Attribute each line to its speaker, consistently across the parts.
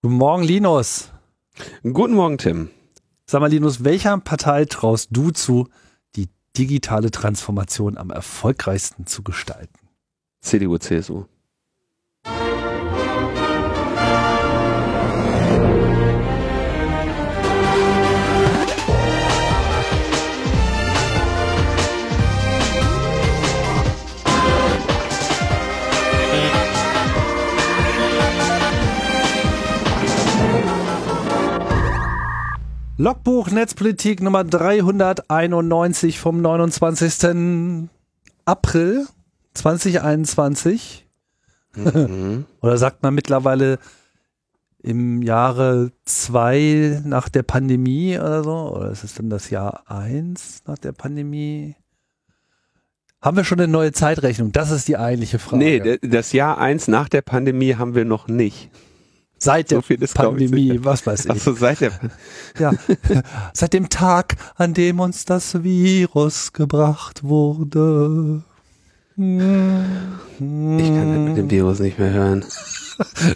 Speaker 1: Guten Morgen, Linus.
Speaker 2: Guten Morgen, Tim.
Speaker 1: Sag mal, Linus, welcher Partei traust du zu, die digitale Transformation am erfolgreichsten zu gestalten?
Speaker 2: CDU, CSU.
Speaker 1: Logbuch Netzpolitik Nummer 391 vom 29. April 2021.
Speaker 2: Mhm.
Speaker 1: Oder sagt man mittlerweile im Jahre zwei nach der Pandemie oder so? Oder ist es denn das Jahr eins nach der Pandemie? Haben wir schon eine neue Zeitrechnung? Das ist die eigentliche Frage.
Speaker 2: Nee, das Jahr eins nach der Pandemie haben wir noch nicht.
Speaker 1: Seit der
Speaker 2: so
Speaker 1: Pandemie, was weiß ich.
Speaker 2: Achso, seit der
Speaker 1: Ja, seit dem Tag, an dem uns das Virus gebracht wurde.
Speaker 2: Ich kann das mit dem Virus nicht mehr hören.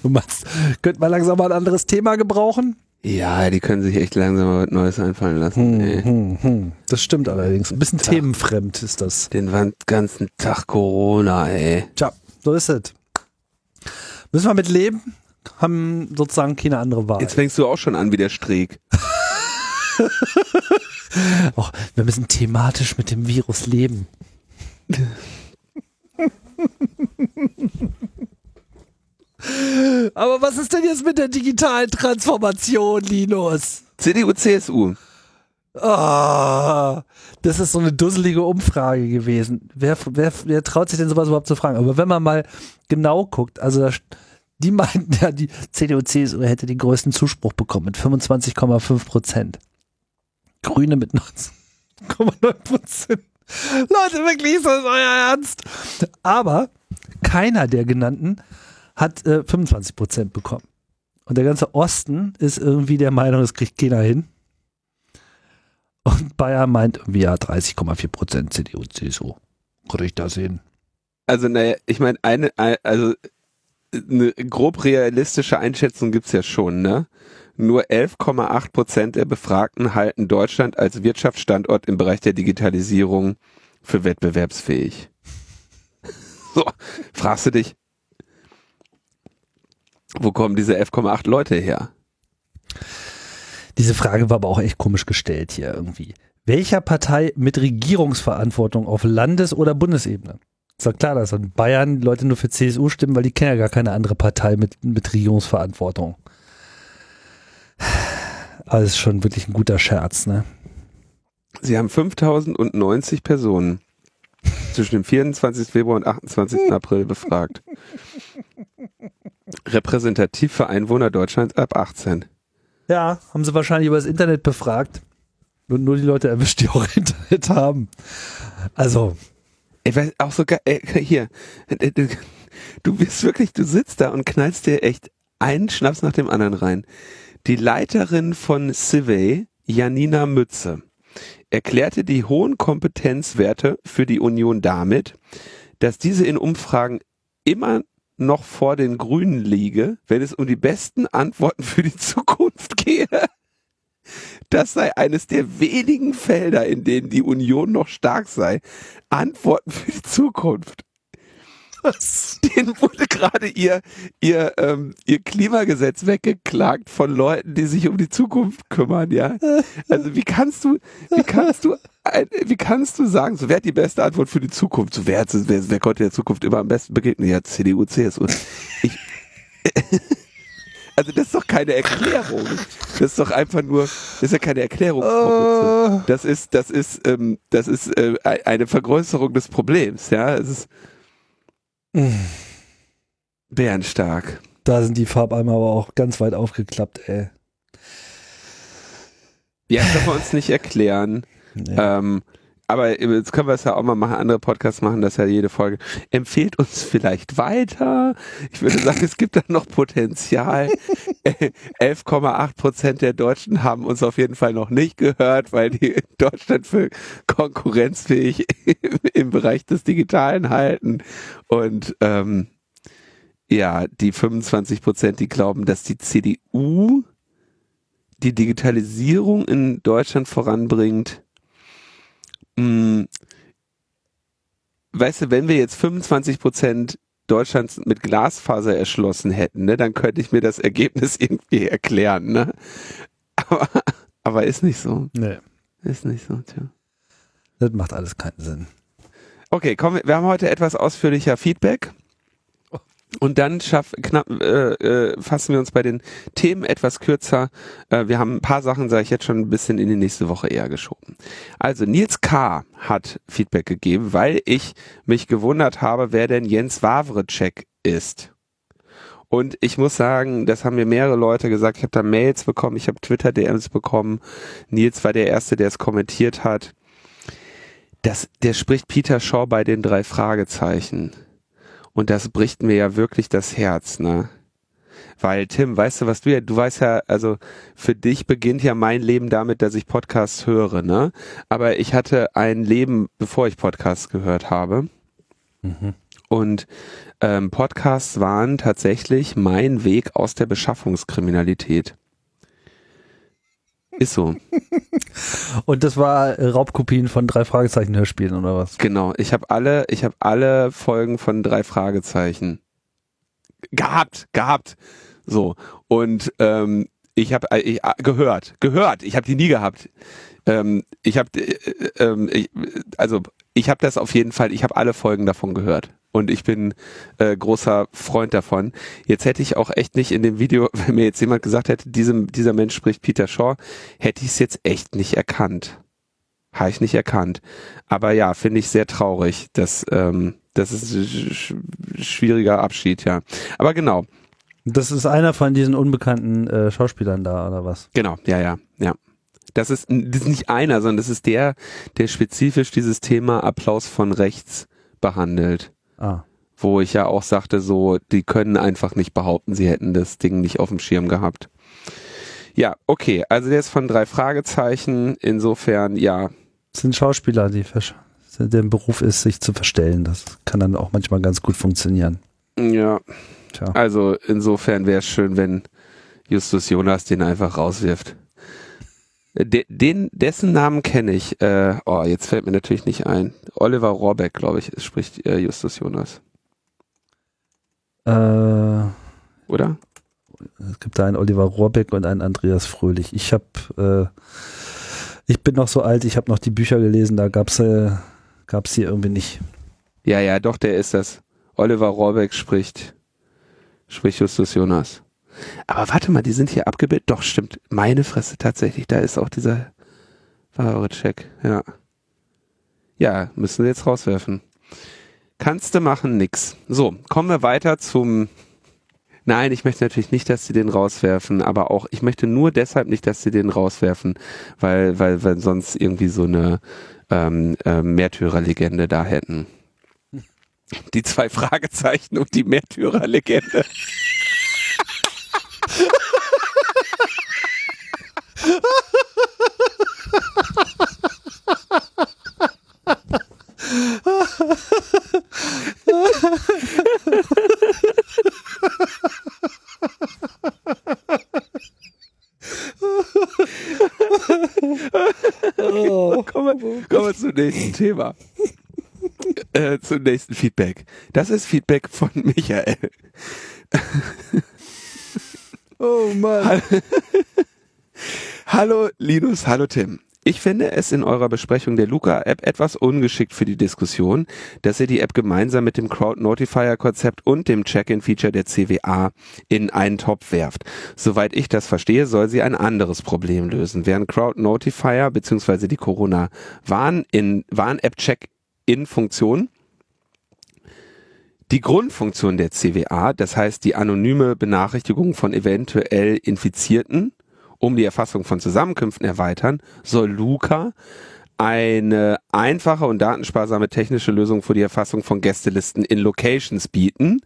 Speaker 1: Du meinst, könnte man langsam mal ein anderes Thema gebrauchen?
Speaker 2: Ja, die können sich echt langsam mal was Neues einfallen lassen. ey.
Speaker 1: Hm, hm. Das stimmt allerdings. Ein bisschen themenfremd ist das.
Speaker 2: Den ganzen Tag Corona, ey.
Speaker 1: Tja, so ist es. Müssen wir mit leben? Haben sozusagen keine andere Wahl.
Speaker 2: Jetzt fängst du auch schon an wie der Streeck.
Speaker 1: Och, wir müssen thematisch mit dem Virus leben. Aber was ist denn jetzt mit der digitalen Transformation, Linus?
Speaker 2: CDU, CSU.
Speaker 1: Ah, das ist so eine dusselige Umfrage gewesen. Wer, wer, wer traut sich denn sowas überhaupt zu fragen? Aber wenn man mal genau guckt, also da, die meinten ja, die CDU, CSU hätte den größten Zuspruch bekommen mit 25,5 Prozent. Grüne mit 19,9 Prozent. Leute, wirklich, ist das euer Ernst? Aber keiner der genannten hat äh, 25 Prozent bekommen. Und der ganze Osten ist irgendwie der Meinung, das kriegt keiner hin. Und Bayern meint irgendwie ja 30,4 Prozent CDU, CSU. Könnte ich da sehen.
Speaker 2: Also, naja, ich meine, eine, ein- also eine grob realistische Einschätzung gibt's ja schon, ne? Nur 11,8 Prozent der Befragten halten Deutschland als Wirtschaftsstandort im Bereich der Digitalisierung für wettbewerbsfähig. So, fragst du dich, wo kommen diese 11,8 Leute her?
Speaker 1: Diese Frage war aber auch echt komisch gestellt hier irgendwie. Welcher Partei mit Regierungsverantwortung auf Landes- oder Bundesebene? Ist doch klar, dass in Bayern Leute nur für CSU stimmen, weil die kennen ja gar keine andere Partei mit, mit Regierungsverantwortung. Das ist schon wirklich ein guter Scherz, ne?
Speaker 2: Sie haben 5090 Personen zwischen dem 24. Februar und 28. April befragt. Repräsentativ für Einwohner Deutschlands ab 18.
Speaker 1: Ja, haben sie wahrscheinlich über das Internet befragt. Und nur die Leute erwischt, die auch Internet haben. Also,
Speaker 2: Ey, weil auch so geil, ey, hier, äh, du, du bist wirklich, du sitzt da und knallst dir echt einen Schnaps nach dem anderen rein. Die Leiterin von Civey, Janina Mütze, erklärte die hohen Kompetenzwerte für die Union damit, dass diese in Umfragen immer noch vor den Grünen liege, wenn es um die besten Antworten für die Zukunft gehe. Das sei eines der wenigen Felder, in denen die Union noch stark sei. Antworten für die Zukunft.
Speaker 1: was?
Speaker 2: Denen wurde gerade ihr, ihr, ähm, ihr Klimagesetz weggeklagt von Leuten, die sich um die Zukunft kümmern, ja. Also wie kannst du, wie kannst du, wie kannst du sagen, so wer hat die beste Antwort für die Zukunft? So wer, hat, wer, wer konnte der Zukunft immer am besten begegnen? Ja, CDU, CSU. Ich, also das ist doch keine Erklärung. Das ist doch einfach nur, das ist ja keine Erklärung.
Speaker 1: Äh,
Speaker 2: Das ist, das ist, ähm, das ist äh, eine Vergrößerung des Problems, ja. Es ist bärenstark.
Speaker 1: da sind die Farbeimer aber auch ganz weit aufgeklappt, ey.
Speaker 2: Ja, das können wir uns nicht erklären.
Speaker 1: Nee.
Speaker 2: Ähm, aber jetzt können wir es ja auch mal machen, andere Podcasts machen das ja jede Folge. Empfehlt uns vielleicht weiter. Ich würde sagen, es gibt da noch Potenzial. Äh, 11,8 Prozent der Deutschen haben uns auf jeden Fall noch nicht gehört, weil die Deutschland für konkurrenzfähig im Bereich des Digitalen halten. Und ähm, ja, die 25 Prozent, die glauben, dass die CDU die Digitalisierung in Deutschland voranbringt. Hm, weißt du, wenn wir jetzt 25 Prozent Deutschlands mit Glasfaser erschlossen hätten, ne, dann könnte ich mir das Ergebnis irgendwie erklären, ne? Aber, aber ist nicht so.
Speaker 1: Nee.
Speaker 2: Ist nicht so, tja.
Speaker 1: Das macht alles keinen Sinn.
Speaker 2: Okay, komm, wir haben heute etwas ausführlicher Feedback. Und dann schaff, knapp, äh, äh, fassen wir uns bei den Themen etwas kürzer. Äh, wir haben ein paar Sachen, sage ich jetzt schon, ein bisschen in die nächste Woche eher geschoben. Also Nils K. hat Feedback gegeben, weil ich mich gewundert habe, wer denn Jens Wawrecek ist. Und ich muss sagen, das haben mir mehrere Leute gesagt. Ich habe da Mails bekommen, ich habe Twitter-DMs bekommen. Nils war der Erste, der es kommentiert hat. Das, der spricht Peter Shaw bei den drei Fragezeichen. Und das bricht mir ja wirklich das Herz, ne? Weil, Tim, weißt du, was du ja, du weißt ja, also für dich beginnt ja mein Leben damit, dass ich Podcasts höre, ne? Aber ich hatte ein Leben, bevor ich Podcasts gehört habe.
Speaker 1: Mhm.
Speaker 2: Und ähm, Podcasts waren tatsächlich mein Weg aus der Beschaffungskriminalität. Ist so.
Speaker 1: Und das war äh, Raubkopien von drei Fragezeichen Hörspielen oder was?
Speaker 2: Genau. Ich habe alle, ich habe alle Folgen von drei Fragezeichen gehabt, gehabt. So und ähm, ich habe ich, gehört, gehört. Ich habe die nie gehabt. Ähm, ich habe, äh, äh, also ich habe das auf jeden Fall. Ich habe alle Folgen davon gehört und ich bin äh, großer Freund davon. Jetzt hätte ich auch echt nicht in dem Video, wenn mir jetzt jemand gesagt hätte, diesem, dieser Mensch spricht Peter Shaw, hätte ich es jetzt echt nicht erkannt. Habe ich nicht erkannt. Aber ja, finde ich sehr traurig. dass ähm, das ist ein sch schwieriger Abschied, ja. Aber genau.
Speaker 1: Das ist einer von diesen unbekannten äh, Schauspielern da, oder was?
Speaker 2: Genau, ja, ja, ja. Das ist, das ist nicht einer, sondern das ist der, der spezifisch dieses Thema Applaus von rechts behandelt.
Speaker 1: Ah.
Speaker 2: Wo ich ja auch sagte, so, die können einfach nicht behaupten, sie hätten das Ding nicht auf dem Schirm gehabt. Ja, okay, also der ist von drei Fragezeichen. Insofern, ja.
Speaker 1: Das sind Schauspieler, die der Beruf ist, sich zu verstellen. Das kann dann auch manchmal ganz gut funktionieren.
Speaker 2: Ja. Tja. Also insofern wäre es schön, wenn Justus Jonas den einfach rauswirft. De, den, dessen Namen kenne ich. Äh, oh, jetzt fällt mir natürlich nicht ein. Oliver Rohrbeck, glaube ich, spricht äh, Justus Jonas.
Speaker 1: Äh,
Speaker 2: Oder?
Speaker 1: Es gibt da einen Oliver Rohrbeck und einen Andreas Fröhlich. Ich habe, äh, ich bin noch so alt, ich habe noch die Bücher gelesen, da gab's äh, gab's hier irgendwie nicht.
Speaker 2: Ja, ja, doch, der ist das. Oliver Rohrbeck spricht, spricht Justus Jonas. Aber warte mal, die sind hier abgebildet. Doch, stimmt. Meine Fresse tatsächlich. Da ist auch dieser wahre Check. Ja. Ja, müssen wir jetzt rauswerfen. Kannst du machen, nix. So, kommen wir weiter zum. Nein, ich möchte natürlich nicht, dass sie den rauswerfen, aber auch, ich möchte nur deshalb nicht, dass sie den rauswerfen, weil, weil, weil sonst irgendwie so eine ähm, äh, Märtyrerlegende da hätten. Die zwei Fragezeichen und die Märtyrerlegende. Oh. kommen, wir, kommen wir zum nächsten Thema. Äh, zum nächsten Feedback. Das ist Feedback von Michael.
Speaker 1: oh Mann.
Speaker 2: Hallo Linus, hallo Tim. Ich finde es in eurer Besprechung der Luca-App etwas ungeschickt für die Diskussion, dass ihr die App gemeinsam mit dem Crowd-Notifier-Konzept und dem Check-in-Feature der CWA in einen Topf werft. Soweit ich das verstehe, soll sie ein anderes Problem lösen. Während Crowd-Notifier bzw. die Corona-Warn-App-Check-in-Funktion die Grundfunktion der CWA, das heißt die anonyme Benachrichtigung von eventuell Infizierten, um die Erfassung von Zusammenkünften erweitern, soll Luca eine einfache und datensparsame technische Lösung für die Erfassung von Gästelisten in Locations bieten,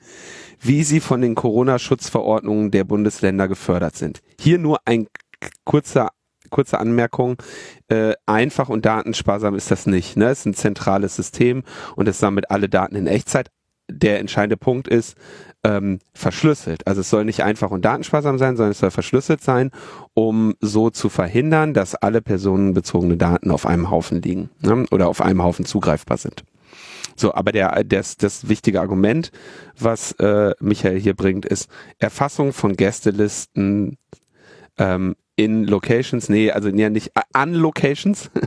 Speaker 2: wie sie von den Corona-Schutzverordnungen der Bundesländer gefördert sind. Hier nur ein kurzer kurze Anmerkung, äh, einfach und datensparsam ist das nicht. Ne? Es ist ein zentrales System und es sammelt alle Daten in Echtzeit. Der entscheidende Punkt ist, ähm, verschlüsselt. Also es soll nicht einfach und datensparsam sein, sondern es soll verschlüsselt sein, um so zu verhindern, dass alle personenbezogene Daten auf einem Haufen liegen ne? oder auf einem Haufen zugreifbar sind. So, aber der, das, das wichtige Argument, was äh, Michael hier bringt, ist Erfassung von Gästelisten ähm, in Locations, nee, also ja nicht an Locations.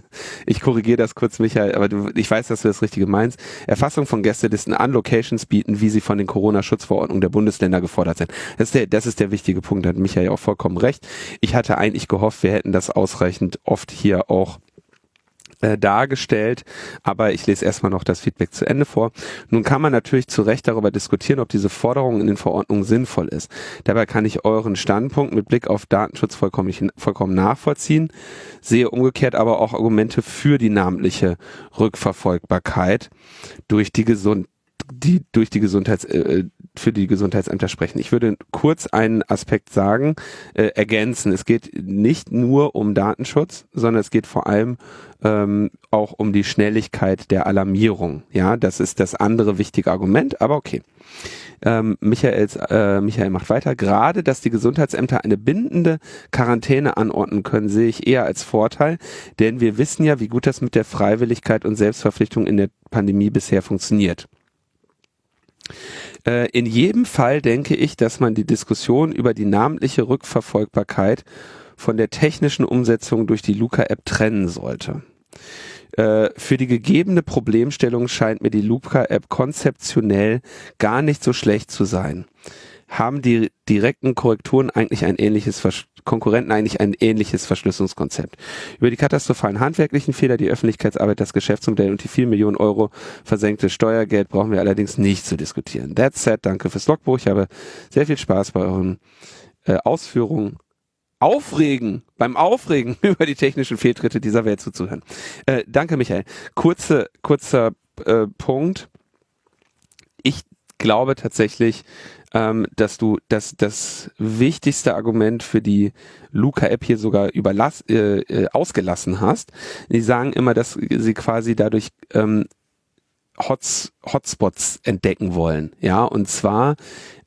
Speaker 2: Ich korrigiere das kurz, Michael, aber du, ich weiß, dass du das Richtige meinst. Erfassung von Gästelisten an Locations bieten, wie sie von den Corona-Schutzverordnungen der Bundesländer gefordert sind. Das ist der, das ist der wichtige Punkt, da hat Michael auch vollkommen recht. Ich hatte eigentlich gehofft, wir hätten das ausreichend oft hier auch äh, dargestellt, aber ich lese erstmal noch das Feedback zu Ende vor. Nun kann man natürlich zu Recht darüber diskutieren, ob diese Forderung in den Verordnungen sinnvoll ist. Dabei kann ich euren Standpunkt mit Blick auf Datenschutz vollkommen, vollkommen nachvollziehen, sehe umgekehrt aber auch Argumente für die namentliche Rückverfolgbarkeit durch die Gesund die durch die Gesundheits äh, für die Gesundheitsämter sprechen. Ich würde kurz einen Aspekt sagen, äh, ergänzen. Es geht nicht nur um Datenschutz, sondern es geht vor allem ähm, auch um die Schnelligkeit der Alarmierung. Ja, das ist das andere wichtige Argument, aber okay. Ähm, Michaels, äh, Michael macht weiter. Gerade, dass die Gesundheitsämter eine bindende Quarantäne anordnen können, sehe ich eher als Vorteil, denn wir wissen ja, wie gut das mit der Freiwilligkeit und Selbstverpflichtung in der Pandemie bisher funktioniert. Äh, in jedem Fall denke ich, dass man die Diskussion über die namentliche Rückverfolgbarkeit von der technischen Umsetzung durch die Luca-App trennen sollte. Äh, für die gegebene Problemstellung scheint mir die Luca-App konzeptionell gar nicht so schlecht zu sein. Haben die direkten Korrekturen eigentlich ein ähnliches Vers Konkurrenten eigentlich ein ähnliches Verschlüsselungskonzept. Über die katastrophalen handwerklichen Fehler, die Öffentlichkeitsarbeit, das Geschäftsmodell und die vier Millionen Euro versenkte Steuergeld brauchen wir allerdings nicht zu diskutieren. That's said, danke fürs Logbuch. Ich habe sehr viel Spaß bei euren äh, Ausführungen aufregen, beim Aufregen über die technischen Fehltritte dieser Welt zuzuhören. Äh, danke, Michael. Kurze, kurzer äh, Punkt. Ich glaube tatsächlich, ähm, dass du dass das wichtigste Argument für die Luca-App hier sogar überlass, äh, äh, ausgelassen hast. Die sagen immer, dass sie quasi dadurch ähm, Hots, Hotspots entdecken wollen. Ja, und zwar,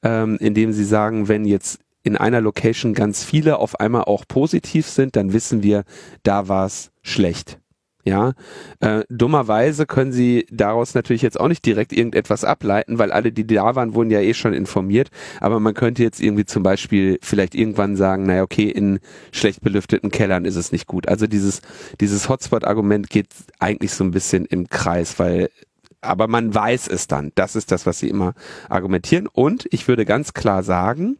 Speaker 2: ähm, indem sie sagen, wenn jetzt in einer Location ganz viele auf einmal auch positiv sind, dann wissen wir, da war es schlecht. Ja, äh, dummerweise können sie daraus natürlich jetzt auch nicht direkt irgendetwas ableiten, weil alle, die da waren, wurden ja eh schon informiert. Aber man könnte jetzt irgendwie zum Beispiel vielleicht irgendwann sagen, naja, okay, in schlecht belüfteten Kellern ist es nicht gut. Also dieses, dieses Hotspot-Argument geht eigentlich so ein bisschen im Kreis, weil aber man weiß es dann. Das ist das, was sie immer argumentieren. Und ich würde ganz klar sagen,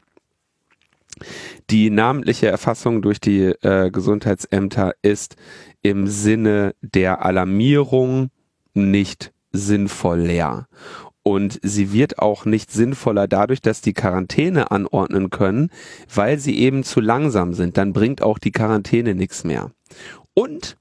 Speaker 2: die namentliche Erfassung durch die äh, Gesundheitsämter ist im Sinne der Alarmierung nicht sinnvoll leer. Und sie wird auch nicht sinnvoller dadurch, dass die Quarantäne anordnen können, weil sie eben zu langsam sind. Dann bringt auch die Quarantäne nichts mehr. Und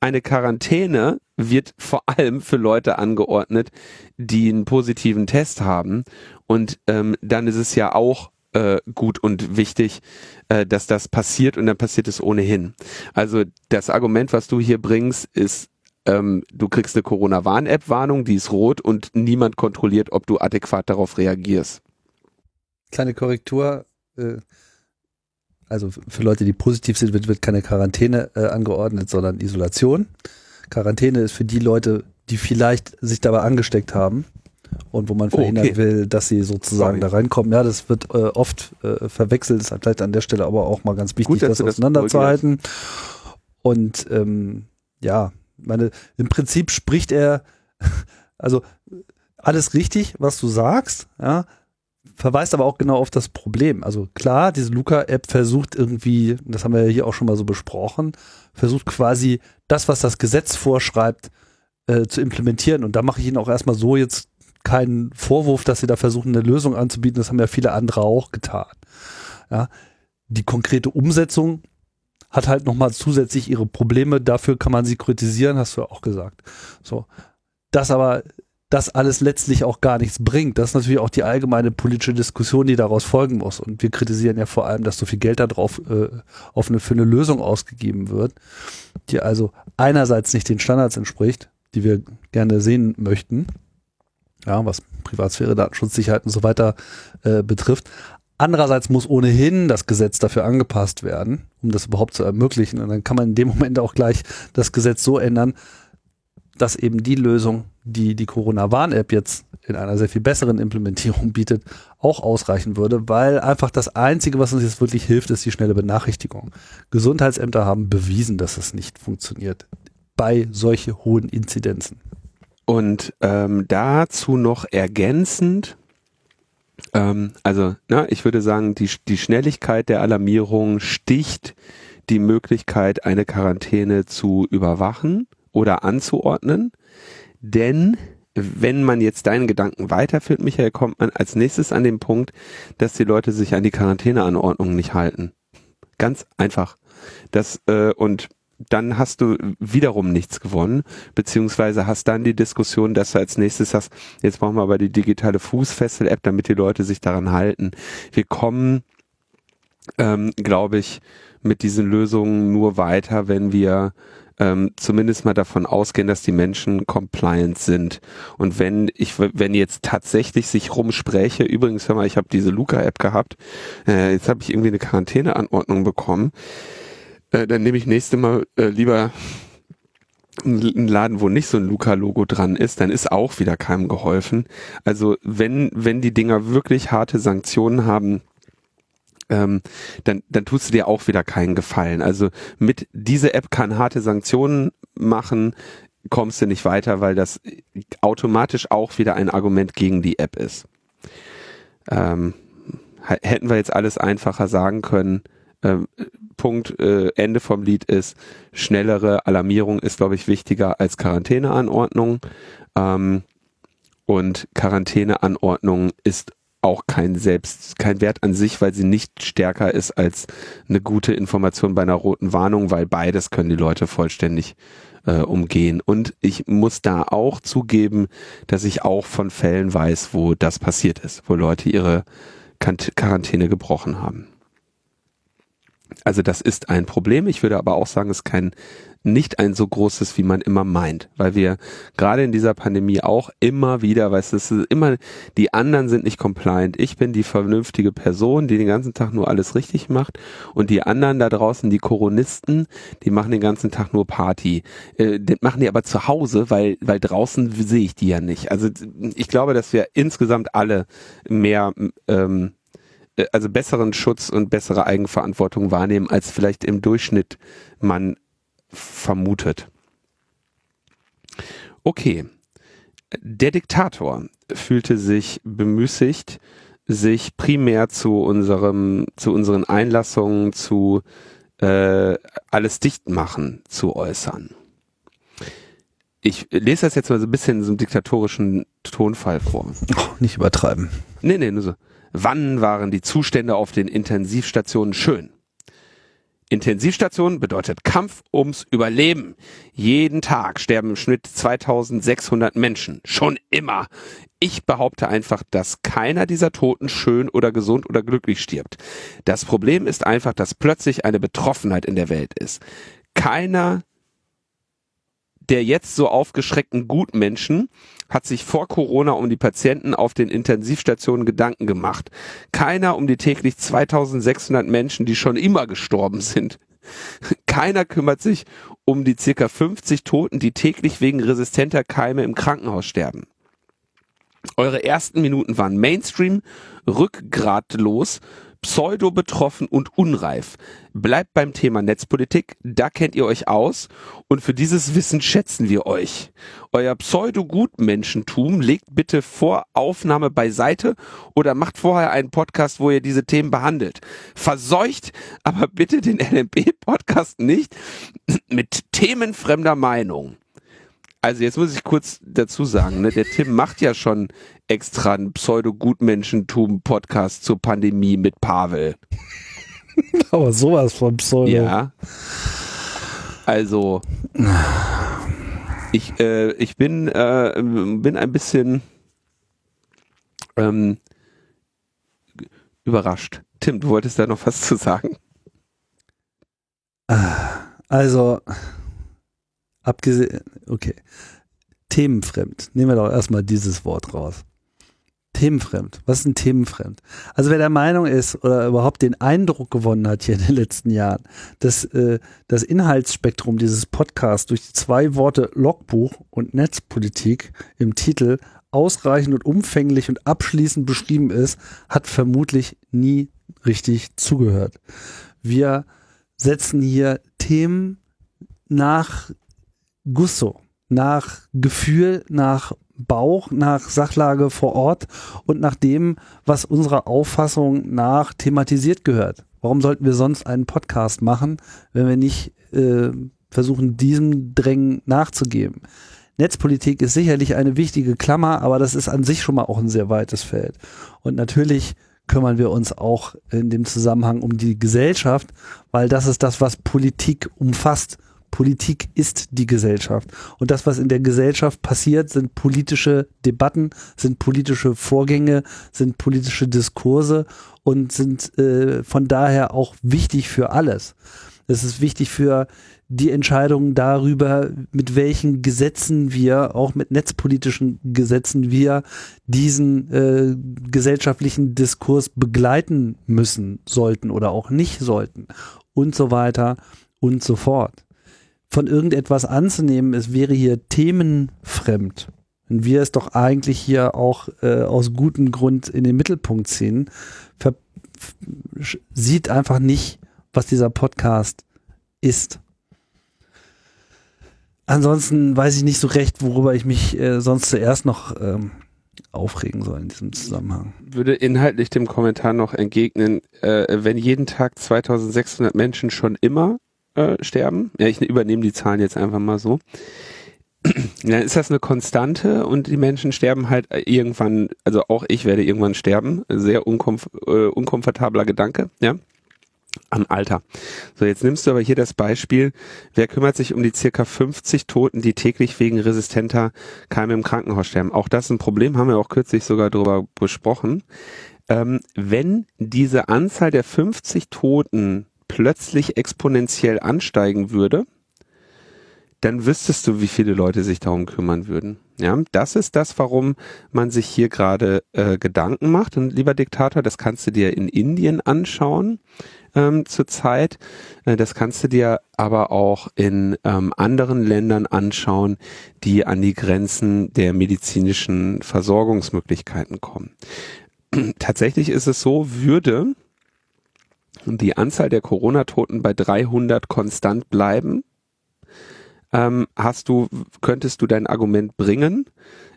Speaker 2: eine Quarantäne wird vor allem für Leute angeordnet, die einen positiven Test haben. Und ähm, dann ist es ja auch äh, gut und wichtig, äh, dass das passiert und dann passiert es ohnehin. Also das Argument, was du hier bringst, ist, ähm, du kriegst eine Corona-Warn-App-Warnung, die ist rot und niemand kontrolliert, ob du adäquat darauf reagierst.
Speaker 1: Kleine Korrektur. Äh, also für Leute, die positiv sind, wird, wird keine Quarantäne äh, angeordnet, sondern Isolation. Quarantäne ist für die Leute, die vielleicht sich dabei angesteckt haben und wo man oh, verhindern okay. will, dass sie sozusagen Sorry. da reinkommen. Ja, das wird äh, oft äh, verwechselt, ist vielleicht an der Stelle aber auch mal ganz wichtig, Gut, das auseinanderzuhalten. Und ähm, ja, meine, im Prinzip spricht er, also alles richtig, was du sagst, ja, verweist aber auch genau auf das Problem. Also klar, diese Luca-App versucht irgendwie, das haben wir ja hier auch schon mal so besprochen, versucht quasi das, was das Gesetz vorschreibt, äh, zu implementieren. Und da mache ich Ihnen auch erstmal so jetzt keinen Vorwurf, dass sie da versuchen, eine Lösung anzubieten. Das haben ja viele andere auch getan. Ja, die konkrete Umsetzung hat halt nochmal zusätzlich ihre Probleme. Dafür kann man sie kritisieren, hast du ja auch gesagt. So. Das aber, das alles letztlich auch gar nichts bringt. Das ist natürlich auch die allgemeine politische Diskussion, die daraus folgen muss. Und wir kritisieren ja vor allem, dass so viel Geld darauf äh, auf eine, für eine Lösung ausgegeben wird, die also einerseits nicht den Standards entspricht, die wir gerne sehen möchten, ja, was Privatsphäre, Datenschutz, Sicherheit und so weiter äh, betrifft. Andererseits muss ohnehin das Gesetz dafür angepasst werden, um das überhaupt zu ermöglichen. Und dann kann man in dem Moment auch gleich das Gesetz so ändern, dass eben die Lösung, die die Corona-Warn-App jetzt in einer sehr viel besseren Implementierung bietet, auch ausreichen würde, weil einfach das Einzige, was uns jetzt wirklich hilft, ist die schnelle Benachrichtigung. Gesundheitsämter haben bewiesen, dass es nicht funktioniert bei solche hohen Inzidenzen.
Speaker 2: Und ähm, dazu noch ergänzend, ähm, also na, ich würde sagen, die, die Schnelligkeit der Alarmierung sticht die Möglichkeit, eine Quarantäne zu überwachen oder anzuordnen. Denn wenn man jetzt deinen Gedanken weiterführt, Michael, kommt man als nächstes an den Punkt, dass die Leute sich an die Quarantäneanordnungen nicht halten. Ganz einfach. Das äh, und dann hast du wiederum nichts gewonnen, beziehungsweise hast dann die Diskussion, dass du als nächstes sagst, jetzt brauchen wir aber die digitale Fußfessel-App, damit die Leute sich daran halten. Wir kommen, ähm, glaube ich, mit diesen Lösungen nur weiter, wenn wir ähm, zumindest mal davon ausgehen, dass die Menschen compliant sind. Und wenn ich, wenn jetzt tatsächlich sich rumspräche, übrigens, hör mal, ich habe diese Luca-App gehabt, äh, jetzt habe ich irgendwie eine Quarantäneanordnung bekommen, äh, dann nehme ich nächste Mal äh, lieber einen Laden, wo nicht so ein Luca-Logo dran ist, dann ist auch wieder keinem geholfen. Also wenn, wenn die Dinger wirklich harte Sanktionen haben, ähm, dann, dann tust du dir auch wieder keinen Gefallen. Also mit diese App kann harte Sanktionen machen, kommst du nicht weiter, weil das automatisch auch wieder ein Argument gegen die App ist. Ähm, hätten wir jetzt alles einfacher sagen können. Ähm, Punkt, äh, Ende vom Lied ist, schnellere Alarmierung ist, glaube ich, wichtiger als Quarantäneanordnung. Ähm, und Quarantäneanordnung ist auch kein Selbst, kein Wert an sich, weil sie nicht stärker ist als eine gute Information bei einer roten Warnung, weil beides können die Leute vollständig äh, umgehen. Und ich muss da auch zugeben, dass ich auch von Fällen weiß, wo das passiert ist, wo Leute ihre Quarantäne gebrochen haben. Also das ist ein Problem. Ich würde aber auch sagen, es ist kein nicht ein so großes, wie man immer meint, weil wir gerade in dieser Pandemie auch immer wieder, weißt du, es ist immer, die anderen sind nicht compliant. Ich bin die vernünftige Person, die den ganzen Tag nur alles richtig macht und die anderen da draußen, die Koronisten, die machen den ganzen Tag nur Party. Äh, machen die aber zu Hause, weil, weil draußen sehe ich die ja nicht. Also ich glaube, dass wir insgesamt alle mehr, ähm, äh, also besseren Schutz und bessere Eigenverantwortung wahrnehmen, als vielleicht im Durchschnitt man vermutet. Okay. Der Diktator fühlte sich bemüßigt, sich primär zu unserem, zu unseren Einlassungen, zu äh, alles dicht machen zu äußern. Ich lese das jetzt mal so ein bisschen in so einem diktatorischen Tonfall vor.
Speaker 1: Oh, nicht übertreiben.
Speaker 2: Nee, nee, nur so. Wann waren die Zustände auf den Intensivstationen schön? Intensivstation bedeutet Kampf ums Überleben. Jeden Tag sterben im Schnitt 2600 Menschen. Schon immer. Ich behaupte einfach, dass keiner dieser Toten schön oder gesund oder glücklich stirbt. Das Problem ist einfach, dass plötzlich eine Betroffenheit in der Welt ist. Keiner der jetzt so aufgeschreckten Gutmenschen hat sich vor Corona um die Patienten auf den Intensivstationen Gedanken gemacht. Keiner um die täglich 2600 Menschen, die schon immer gestorben sind. Keiner kümmert sich um die circa 50 Toten, die täglich wegen resistenter Keime im Krankenhaus sterben. Eure ersten Minuten waren Mainstream, rückgratlos, pseudo-betroffen und unreif. Bleibt beim Thema Netzpolitik, da kennt ihr euch aus und für dieses Wissen schätzen wir euch. Euer Pseudo-Gutmenschentum legt bitte vor Aufnahme beiseite oder macht vorher einen Podcast, wo ihr diese Themen behandelt. Verseucht aber bitte den LMP-Podcast nicht mit Themen fremder Meinung. Also jetzt muss ich kurz dazu sagen, ne, der Tim macht ja schon extra einen Pseudo-Gutmenschentum-Podcast zur Pandemie mit Pavel.
Speaker 1: Aber sowas von Pseudo.
Speaker 2: Ja. Also ich, äh, ich bin, äh, bin ein bisschen ähm, überrascht. Tim, du wolltest da noch was zu sagen?
Speaker 1: Also, abgesehen, okay. Themenfremd. Nehmen wir doch erstmal dieses Wort raus. Themenfremd. Was ist ein Themenfremd? Also wer der Meinung ist oder überhaupt den Eindruck gewonnen hat hier in den letzten Jahren, dass äh, das Inhaltsspektrum dieses Podcasts durch die zwei Worte Logbuch und Netzpolitik im Titel ausreichend und umfänglich und abschließend beschrieben ist, hat vermutlich nie richtig zugehört. Wir setzen hier Themen nach Gusso, nach Gefühl, nach Bauch, nach Sachlage vor Ort und nach dem, was unserer Auffassung nach thematisiert gehört. Warum sollten wir sonst einen Podcast machen, wenn wir nicht äh, versuchen, diesem Drängen nachzugeben? Netzpolitik ist sicherlich eine wichtige Klammer, aber das ist an sich schon mal auch ein sehr weites Feld. Und natürlich kümmern wir uns auch in dem Zusammenhang um die Gesellschaft, weil das ist das, was Politik umfasst. Politik ist die Gesellschaft. Und das, was in der Gesellschaft passiert, sind politische Debatten, sind politische Vorgänge, sind politische Diskurse und sind äh, von daher auch wichtig für alles. Es ist wichtig für die Entscheidung darüber, mit welchen Gesetzen wir, auch mit netzpolitischen Gesetzen, wir diesen äh, gesellschaftlichen Diskurs begleiten müssen, sollten oder auch nicht sollten und so weiter und so fort. Von irgendetwas anzunehmen, es wäre hier themenfremd. Und wir es doch eigentlich hier auch äh, aus gutem Grund in den Mittelpunkt ziehen, sieht einfach nicht, was dieser Podcast ist. Ansonsten weiß ich nicht so recht, worüber ich mich äh, sonst zuerst noch ähm, aufregen soll in diesem Zusammenhang.
Speaker 2: Würde inhaltlich dem Kommentar noch entgegnen, äh, wenn jeden Tag 2600 Menschen schon immer äh, sterben, ja, ich übernehme die Zahlen jetzt einfach mal so, dann ist das eine Konstante und die Menschen sterben halt irgendwann, also auch ich werde irgendwann sterben, sehr unkomf äh, unkomfortabler Gedanke, ja am Alter. So, jetzt nimmst du aber hier das Beispiel, wer kümmert sich um die circa 50 Toten, die täglich wegen resistenter Keime im Krankenhaus sterben? Auch das ist ein Problem, haben wir auch kürzlich sogar darüber besprochen. Ähm, wenn diese Anzahl der 50 Toten plötzlich exponentiell ansteigen würde, dann wüsstest du, wie viele Leute sich darum kümmern würden. Ja, das ist das, warum man sich hier gerade äh, Gedanken macht. Und lieber Diktator, das kannst du dir in Indien anschauen ähm, zurzeit. Äh, das kannst du dir aber auch in ähm, anderen Ländern anschauen, die an die Grenzen der medizinischen Versorgungsmöglichkeiten kommen. Tatsächlich ist es so, würde die Anzahl der Corona-Toten bei 300 konstant bleiben, ähm, hast du, könntest du dein Argument bringen.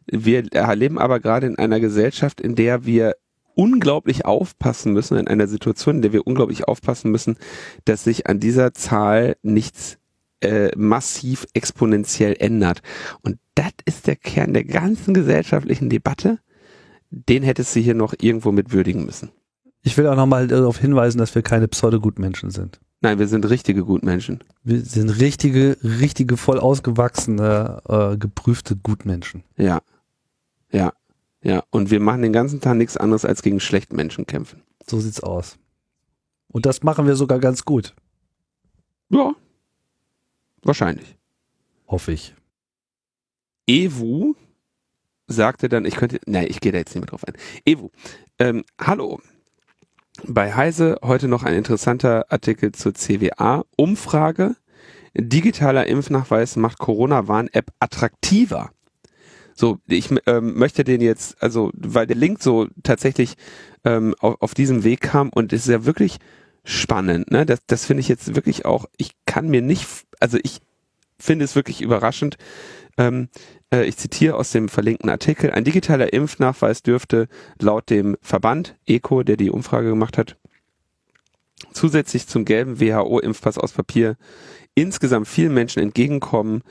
Speaker 2: Wir erleben aber gerade in einer Gesellschaft, in der wir unglaublich aufpassen müssen, in einer Situation, in der wir unglaublich aufpassen müssen, dass sich an dieser Zahl nichts äh, massiv exponentiell ändert. Und das ist der Kern der ganzen gesellschaftlichen Debatte. Den hättest du hier noch irgendwo mit würdigen müssen.
Speaker 1: Ich will auch nochmal darauf hinweisen, dass wir keine Pseudogutmenschen sind.
Speaker 2: Nein, wir sind richtige Gutmenschen.
Speaker 1: Wir sind richtige, richtige, voll ausgewachsene, äh, geprüfte Gutmenschen.
Speaker 2: Ja. Ja. Ja. Und wir machen den ganzen Tag nichts anderes als gegen schlechte Menschen kämpfen.
Speaker 1: So sieht's aus. Und das machen wir sogar ganz gut.
Speaker 2: Ja. Wahrscheinlich.
Speaker 1: Hoffe ich.
Speaker 2: Ewu sagte dann, ich könnte, nein, ich gehe da jetzt nicht mehr drauf ein. Ewu, ähm, hallo, bei Heise heute noch ein interessanter Artikel zur CWA-Umfrage. Digitaler Impfnachweis macht Corona-Warn-App attraktiver. So, ich ähm, möchte den jetzt, also, weil der Link so tatsächlich ähm, auf, auf diesem Weg kam und es ist ja wirklich spannend, ne? Das, das finde ich jetzt wirklich auch, ich kann mir nicht, also ich finde es wirklich überraschend, ähm, äh, ich zitiere aus dem verlinkten Artikel, ein digitaler Impfnachweis dürfte laut dem Verband ECO, der die Umfrage gemacht hat, zusätzlich zum gelben WHO-Impfpass aus Papier insgesamt vielen Menschen entgegenkommen,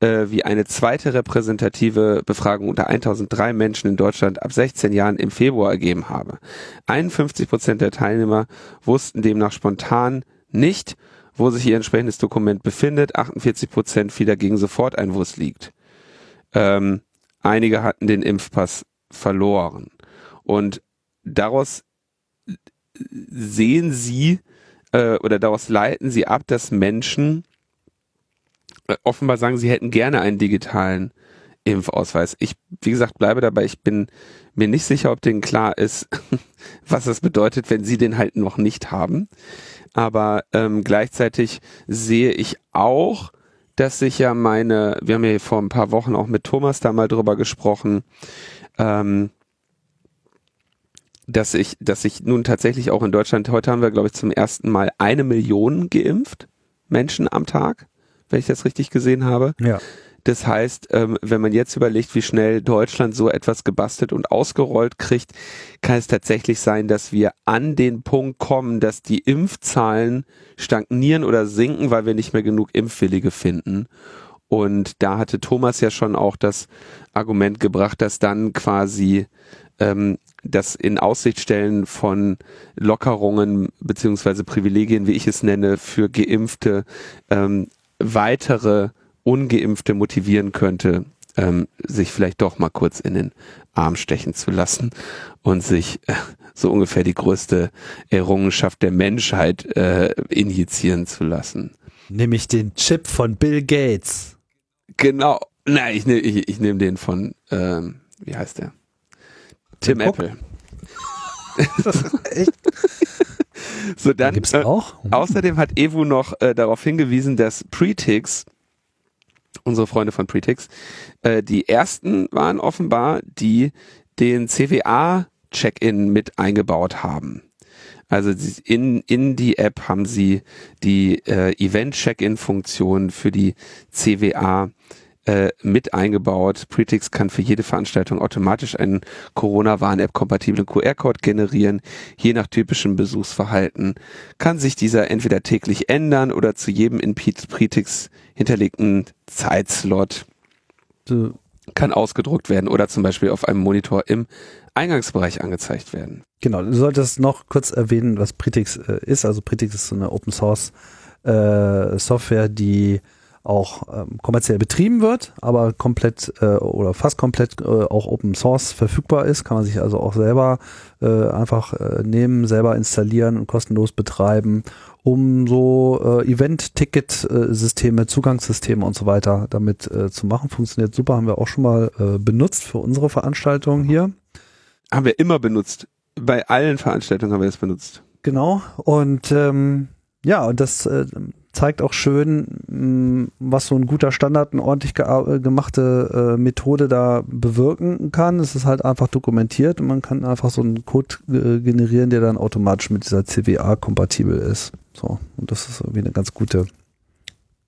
Speaker 2: äh, wie eine zweite repräsentative Befragung unter 1003 Menschen in Deutschland ab 16 Jahren im Februar ergeben habe. 51 Prozent der Teilnehmer wussten demnach spontan nicht, wo sich ihr entsprechendes Dokument befindet. 48 Prozent fiel dagegen sofort ein, wo es liegt. Ähm, einige hatten den Impfpass verloren. Und daraus sehen sie äh, oder daraus leiten sie ab, dass Menschen äh, offenbar sagen, sie hätten gerne einen digitalen Impfausweis. Ich, wie gesagt, bleibe dabei. Ich bin mir nicht sicher, ob denen klar ist, was das bedeutet, wenn sie den halt noch nicht haben. Aber ähm, gleichzeitig sehe ich auch, dass sich ja meine, wir haben ja vor ein paar Wochen auch mit Thomas da mal drüber gesprochen, ähm, dass ich, dass ich nun tatsächlich auch in Deutschland, heute haben wir, glaube ich, zum ersten Mal eine Million geimpft, Menschen am Tag, wenn ich das richtig gesehen habe.
Speaker 1: Ja.
Speaker 2: Das heißt, ähm, wenn man jetzt überlegt, wie schnell Deutschland so etwas gebastelt und ausgerollt kriegt, kann es tatsächlich sein, dass wir an den Punkt kommen, dass die Impfzahlen stagnieren oder sinken, weil wir nicht mehr genug Impfwillige finden. Und da hatte Thomas ja schon auch das Argument gebracht, dass dann quasi ähm, das in Aussicht stellen von Lockerungen beziehungsweise Privilegien, wie ich es nenne, für Geimpfte ähm, weitere Ungeimpfte motivieren könnte, ähm, sich vielleicht doch mal kurz in den Arm stechen zu lassen und sich äh, so ungefähr die größte Errungenschaft der Menschheit äh, injizieren zu lassen.
Speaker 1: Nämlich den Chip von Bill Gates.
Speaker 2: Genau. Nein, ich nehme ich, ich nehm den von, ähm, wie heißt der? Tim
Speaker 1: Cook?
Speaker 2: Apple.
Speaker 1: Echt?
Speaker 2: So, dann,
Speaker 1: Gibt's
Speaker 2: äh,
Speaker 1: auch?
Speaker 2: Außerdem hat Evu noch äh, darauf hingewiesen, dass Pretix, unsere Freunde von Pretix, äh, die ersten waren offenbar, die den CWA-Check-in mit eingebaut haben. Also in, in die App haben sie die äh, Event-Check-in-Funktion für die CWA äh, mit eingebaut. Pretix kann für jede Veranstaltung automatisch einen Corona-Warn-App-kompatiblen QR-Code generieren. Je nach typischem Besuchsverhalten kann sich dieser entweder täglich ändern oder zu jedem in Pretix hinterlegten Zeitslot kann ausgedruckt werden oder zum Beispiel auf einem Monitor im Eingangsbereich angezeigt werden.
Speaker 1: genau, du solltest noch kurz erwähnen, was Pretix äh, ist. Also Pretix ist so eine Open Source äh, Software, die auch ähm, kommerziell betrieben wird, aber komplett äh, oder fast komplett äh, auch Open Source verfügbar ist. Kann man sich also auch selber äh, einfach äh, nehmen, selber installieren und kostenlos betreiben, um so äh, Event-Ticket-Systeme, Zugangssysteme und so weiter damit äh, zu machen. Funktioniert super, haben wir auch schon mal äh, benutzt für unsere Veranstaltung hier.
Speaker 2: Haben wir immer benutzt. Bei allen Veranstaltungen haben wir das benutzt.
Speaker 1: Genau. Und ähm, ja, und das äh, zeigt auch schön, mh, was so ein guter Standard, eine ordentlich gea- äh, gemachte äh, Methode da bewirken kann. Es ist halt einfach dokumentiert und man kann einfach so einen Code äh, generieren, der dann automatisch mit dieser CWA kompatibel ist. So, und das ist irgendwie eine ganz gute,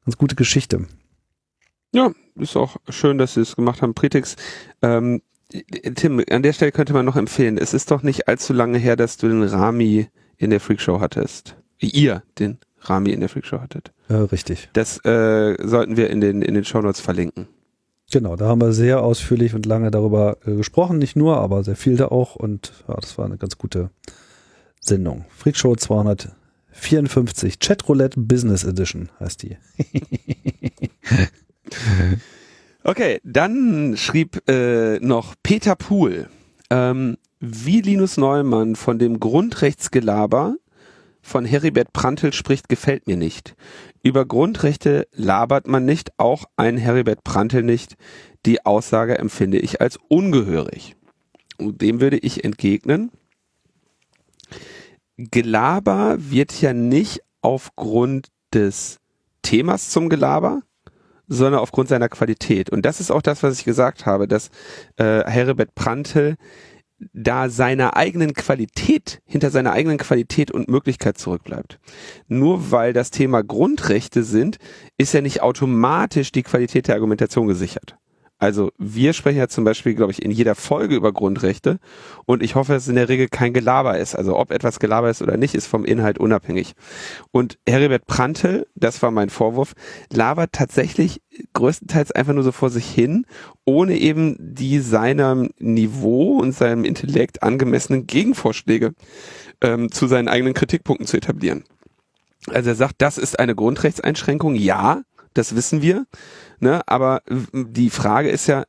Speaker 1: ganz gute Geschichte.
Speaker 2: Ja, ist auch schön, dass sie es gemacht haben. Pretix, ähm, Tim, an der Stelle könnte man noch empfehlen, es ist doch nicht allzu lange her, dass du den Rami in der Freakshow hattest. Ihr den Rami in der Freakshow hattet.
Speaker 1: Äh, richtig.
Speaker 2: Das äh, sollten wir in den, in den Shownotes verlinken.
Speaker 1: Genau, da haben wir sehr ausführlich und lange darüber äh, gesprochen, nicht nur, aber sehr viel da auch und ja, das war eine ganz gute Sendung. Freakshow 254, Chatroulette Business Edition heißt die.
Speaker 2: Okay, dann schrieb äh, noch Peter Pohl, ähm, wie Linus Neumann von dem Grundrechtsgelaber von Heribert Prantl spricht, gefällt mir nicht. Über Grundrechte labert man nicht, auch ein Heribert Prantl nicht. Die Aussage empfinde ich als ungehörig. Und dem würde ich entgegnen. Gelaber wird ja nicht aufgrund des Themas zum Gelaber, sondern aufgrund seiner Qualität. Und das ist auch das, was ich gesagt habe, dass äh, Heribert Prantl da seiner eigenen Qualität, hinter seiner eigenen Qualität und Möglichkeit zurückbleibt. Nur weil das Thema Grundrechte sind, ist ja nicht automatisch die Qualität der Argumentation gesichert. Also wir sprechen ja zum Beispiel, glaube ich, in jeder Folge über Grundrechte und ich hoffe, dass es in der Regel kein Gelaber ist. Also ob etwas Gelaber ist oder nicht, ist vom Inhalt unabhängig. Und Heribert Prantl, das war mein Vorwurf, labert tatsächlich größtenteils einfach nur so vor sich hin, ohne eben die seinem Niveau und seinem Intellekt angemessenen Gegenvorschläge ähm, zu seinen eigenen Kritikpunkten zu etablieren. Also er sagt, das ist eine Grundrechtseinschränkung, ja, das wissen wir, ne, aber die Frage ist ja,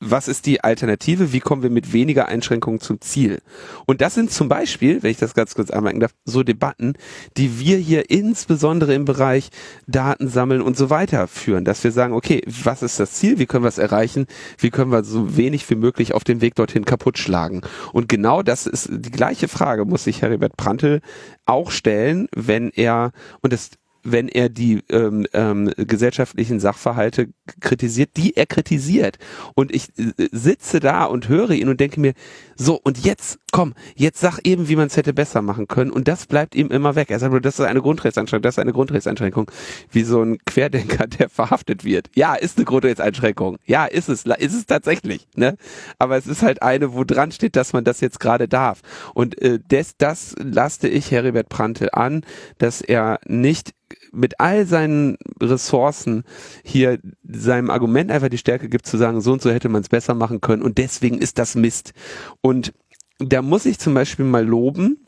Speaker 2: was ist die Alternative? Wie kommen wir mit weniger Einschränkungen zum Ziel? Und das sind zum Beispiel, wenn ich das ganz kurz anmerken darf, so Debatten, die wir hier insbesondere im Bereich Daten sammeln und so weiter führen, dass wir sagen, okay, was ist das Ziel? Wie können wir es erreichen? Wie können wir so wenig wie möglich auf dem Weg dorthin kaputt schlagen? Und genau das ist die gleiche Frage, muss sich Heribert Prantl auch stellen, wenn er, und das wenn er die ähm, ähm, gesellschaftlichen Sachverhalte kritisiert, die er kritisiert. Und ich äh, sitze da und höre ihn und denke mir, so, und jetzt, komm, jetzt sag eben, wie man es hätte besser machen können. Und das bleibt ihm immer weg. Er sagt nur, das ist eine Grundrechtseinschränkung, das ist eine Grundrechtseinschränkung. Wie so ein Querdenker, der verhaftet wird. Ja, ist eine Grundrechtseinschränkung. Ja, ist es, ist es tatsächlich. Ne? Aber es ist halt eine, wo dran steht, dass man das jetzt gerade darf. Und äh, des, das laste ich Heribert Prantl an, dass er nicht mit all seinen Ressourcen hier seinem Argument einfach die Stärke gibt zu sagen, so und so hätte man es besser machen können und deswegen ist das Mist. Und da muss ich zum Beispiel mal loben,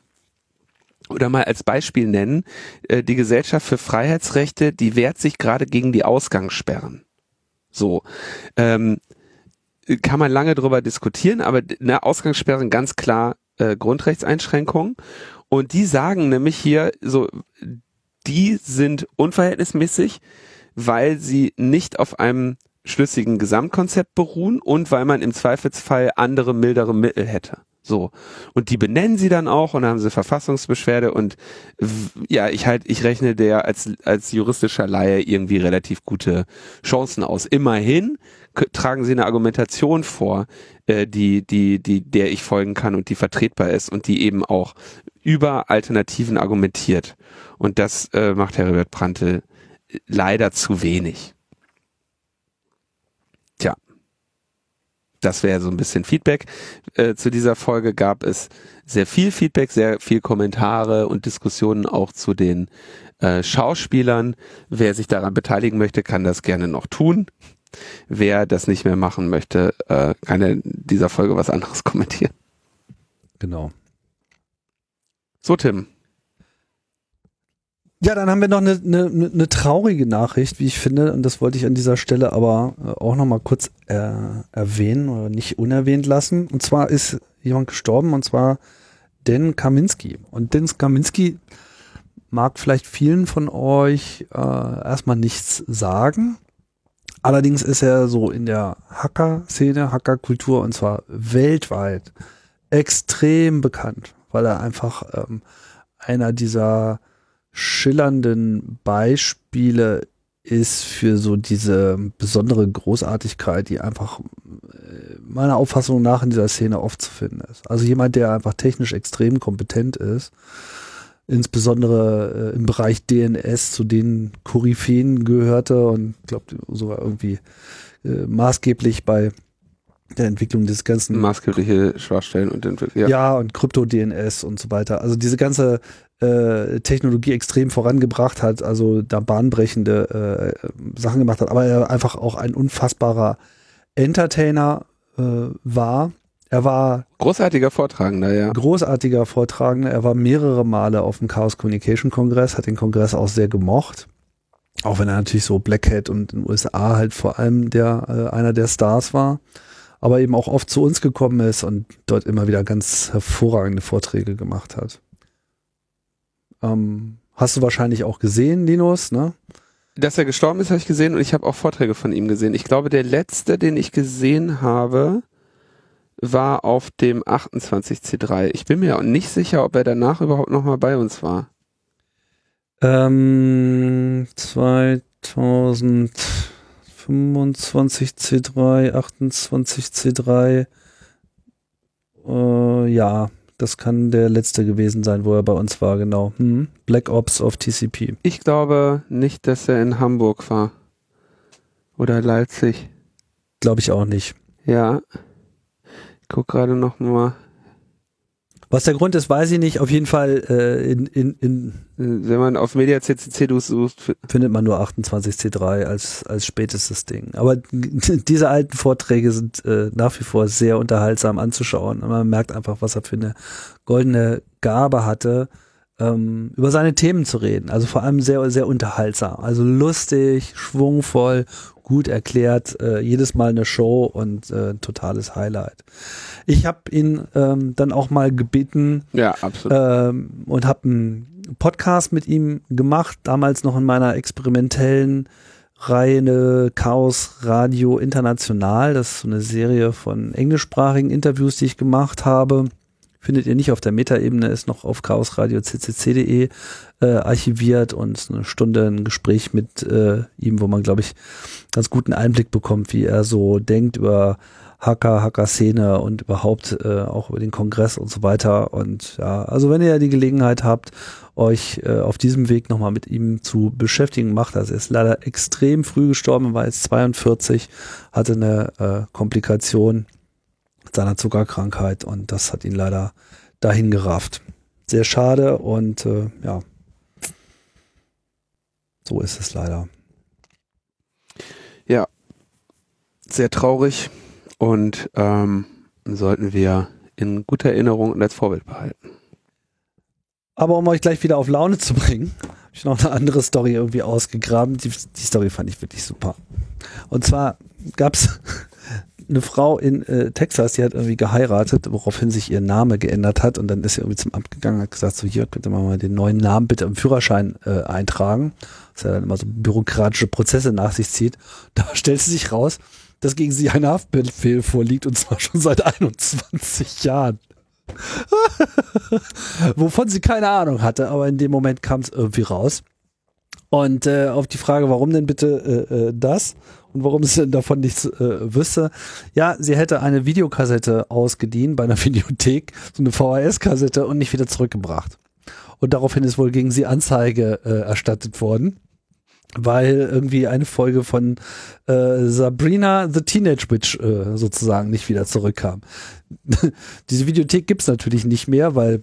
Speaker 2: oder mal als Beispiel nennen, äh, die Gesellschaft für Freiheitsrechte, die wehrt sich gerade gegen die Ausgangssperren. So. Ähm, kann man lange drüber diskutieren, aber eine Ausgangssperren ganz klar äh, Grundrechtseinschränkung. Und die sagen nämlich hier so, die sind unverhältnismäßig, weil sie nicht auf einem schlüssigen Gesamtkonzept beruhen und weil man im Zweifelsfall andere, mildere Mittel hätte. So. Und die benennen sie dann auch und dann haben sie Verfassungsbeschwerde und ja, ich halt, ich rechne der als, als juristischer Laie irgendwie relativ gute Chancen aus. Immerhin tragen sie eine Argumentation vor, äh, die, die, die, der ich folgen kann und die vertretbar ist und die eben auch über Alternativen argumentiert. Und das äh, macht Herbert Prantl leider zu wenig. Tja. Das wäre so ein bisschen Feedback. Äh, zu dieser Folge gab es sehr viel Feedback, sehr viel Kommentare und Diskussionen auch zu den äh, Schauspielern. Wer sich daran beteiligen möchte, kann das gerne noch tun. Wer das nicht mehr machen möchte, äh, kann in dieser Folge was anderes kommentieren.
Speaker 1: Genau.
Speaker 2: So, Tim.
Speaker 1: Ja, dann haben wir noch eine, eine, eine traurige Nachricht, wie ich finde, und das wollte ich an dieser Stelle aber äh, auch noch mal kurz äh, erwähnen oder nicht unerwähnt lassen. Und zwar ist jemand gestorben, und zwar Den Kaminski. Und Den Kaminski mag vielleicht vielen von euch äh, erstmal nichts sagen. Allerdings ist er so in der Hacker-Szene, Hacker-Kultur, und zwar weltweit extrem bekannt, weil er einfach ähm, einer dieser schillernden Beispiele ist für so diese besondere Großartigkeit, die einfach äh, meiner Auffassung nach in dieser Szene oft zu finden ist. Also jemand, der einfach technisch extrem kompetent ist, insbesondere äh, im Bereich DNS zu den Koryphäen gehörte und glaube sogar irgendwie äh, maßgeblich bei der Entwicklung des ganzen
Speaker 2: maßgebliche Schwachstellen und Entwicklung.
Speaker 1: Ja. ja, und Krypto-DNS und so weiter. Also diese ganze äh, Technologie extrem vorangebracht hat, also da bahnbrechende äh, Sachen gemacht hat, aber er einfach auch ein unfassbarer Entertainer äh, war. Er war
Speaker 2: großartiger Vortragender, ja.
Speaker 1: Großartiger Vortragender. Er war mehrere Male auf dem Chaos Communication Kongress, hat den Kongress auch sehr gemocht. Auch wenn er natürlich so Black Hat und in den USA halt vor allem der äh, einer der Stars war aber eben auch oft zu uns gekommen ist und dort immer wieder ganz hervorragende Vorträge gemacht hat. Ähm, hast du wahrscheinlich auch gesehen, Linus, ne?
Speaker 2: Dass er gestorben ist, habe ich gesehen und ich habe auch Vorträge von ihm gesehen. Ich glaube, der letzte, den ich gesehen habe, war auf dem 28C3. Ich bin mir auch nicht sicher, ob er danach überhaupt nochmal bei uns war.
Speaker 1: Ähm, 2000 25C3, 28C3. Äh, ja, das kann der letzte gewesen sein, wo er bei uns war, genau. Hm. Black Ops auf TCP.
Speaker 2: Ich glaube nicht, dass er in Hamburg war. Oder Leipzig.
Speaker 1: Glaube ich auch nicht.
Speaker 2: Ja. Ich guck gerade noch mal.
Speaker 1: Was der Grund ist, weiß ich nicht. Auf jeden Fall äh, in, in, in
Speaker 2: wenn man auf Media CCC sucht,
Speaker 1: findet man nur 28C3 als als spätestes Ding. Aber diese alten Vorträge sind äh, nach wie vor sehr unterhaltsam anzuschauen. Und man merkt einfach, was er für eine goldene Gabe hatte, ähm, über seine Themen zu reden. Also vor allem sehr, sehr unterhaltsam. Also lustig, schwungvoll, gut erklärt, äh, jedes Mal eine Show und äh, totales Highlight. Ich habe ihn ähm, dann auch mal gebeten
Speaker 2: ja, absolut.
Speaker 1: Ähm, und habe einen Podcast mit ihm gemacht, damals noch in meiner experimentellen Reihe Chaos Radio International. Das ist so eine Serie von englischsprachigen Interviews, die ich gemacht habe findet ihr nicht auf der Metaebene, ist noch auf chaosradio.ccc.de äh, archiviert und eine Stunde ein Gespräch mit äh, ihm, wo man, glaube ich, ganz guten Einblick bekommt, wie er so denkt über Hacker, Hacker-Szene und überhaupt äh, auch über den Kongress und so weiter. Und ja, also wenn ihr die Gelegenheit habt, euch äh, auf diesem Weg nochmal mit ihm zu beschäftigen, macht das. Er ist leider extrem früh gestorben, war jetzt 42, hatte eine äh, Komplikation seiner Zuckerkrankheit und das hat ihn leider dahin gerafft. Sehr schade und äh, ja, so ist es leider.
Speaker 2: Ja, sehr traurig und ähm, sollten wir in guter Erinnerung und als Vorbild behalten.
Speaker 1: Aber um euch gleich wieder auf Laune zu bringen, habe ich noch eine andere Story irgendwie ausgegraben. Die, die Story fand ich wirklich super. Und zwar gab es eine Frau in äh, Texas, die hat irgendwie geheiratet, woraufhin sich ihr Name geändert hat und dann ist sie irgendwie zum Amt gegangen und hat gesagt, so hier könnte man mal den neuen Namen bitte im Führerschein äh, eintragen, was ja dann immer so bürokratische Prozesse nach sich zieht. Da stellt sie sich raus, dass gegen sie ein Haftbefehl vorliegt und zwar schon seit 21 Jahren. Wovon sie keine Ahnung hatte, aber in dem Moment kam es irgendwie raus. Und äh, auf die Frage, warum denn bitte äh, äh, das? Und warum sie davon nichts äh, wüsste. Ja, sie hätte eine Videokassette ausgedient bei einer Videothek, so eine VHS-Kassette und nicht wieder zurückgebracht. Und daraufhin ist wohl gegen sie Anzeige äh, erstattet worden, weil irgendwie eine Folge von äh, Sabrina the Teenage Witch äh, sozusagen nicht wieder zurückkam. Diese Videothek gibt's natürlich nicht mehr, weil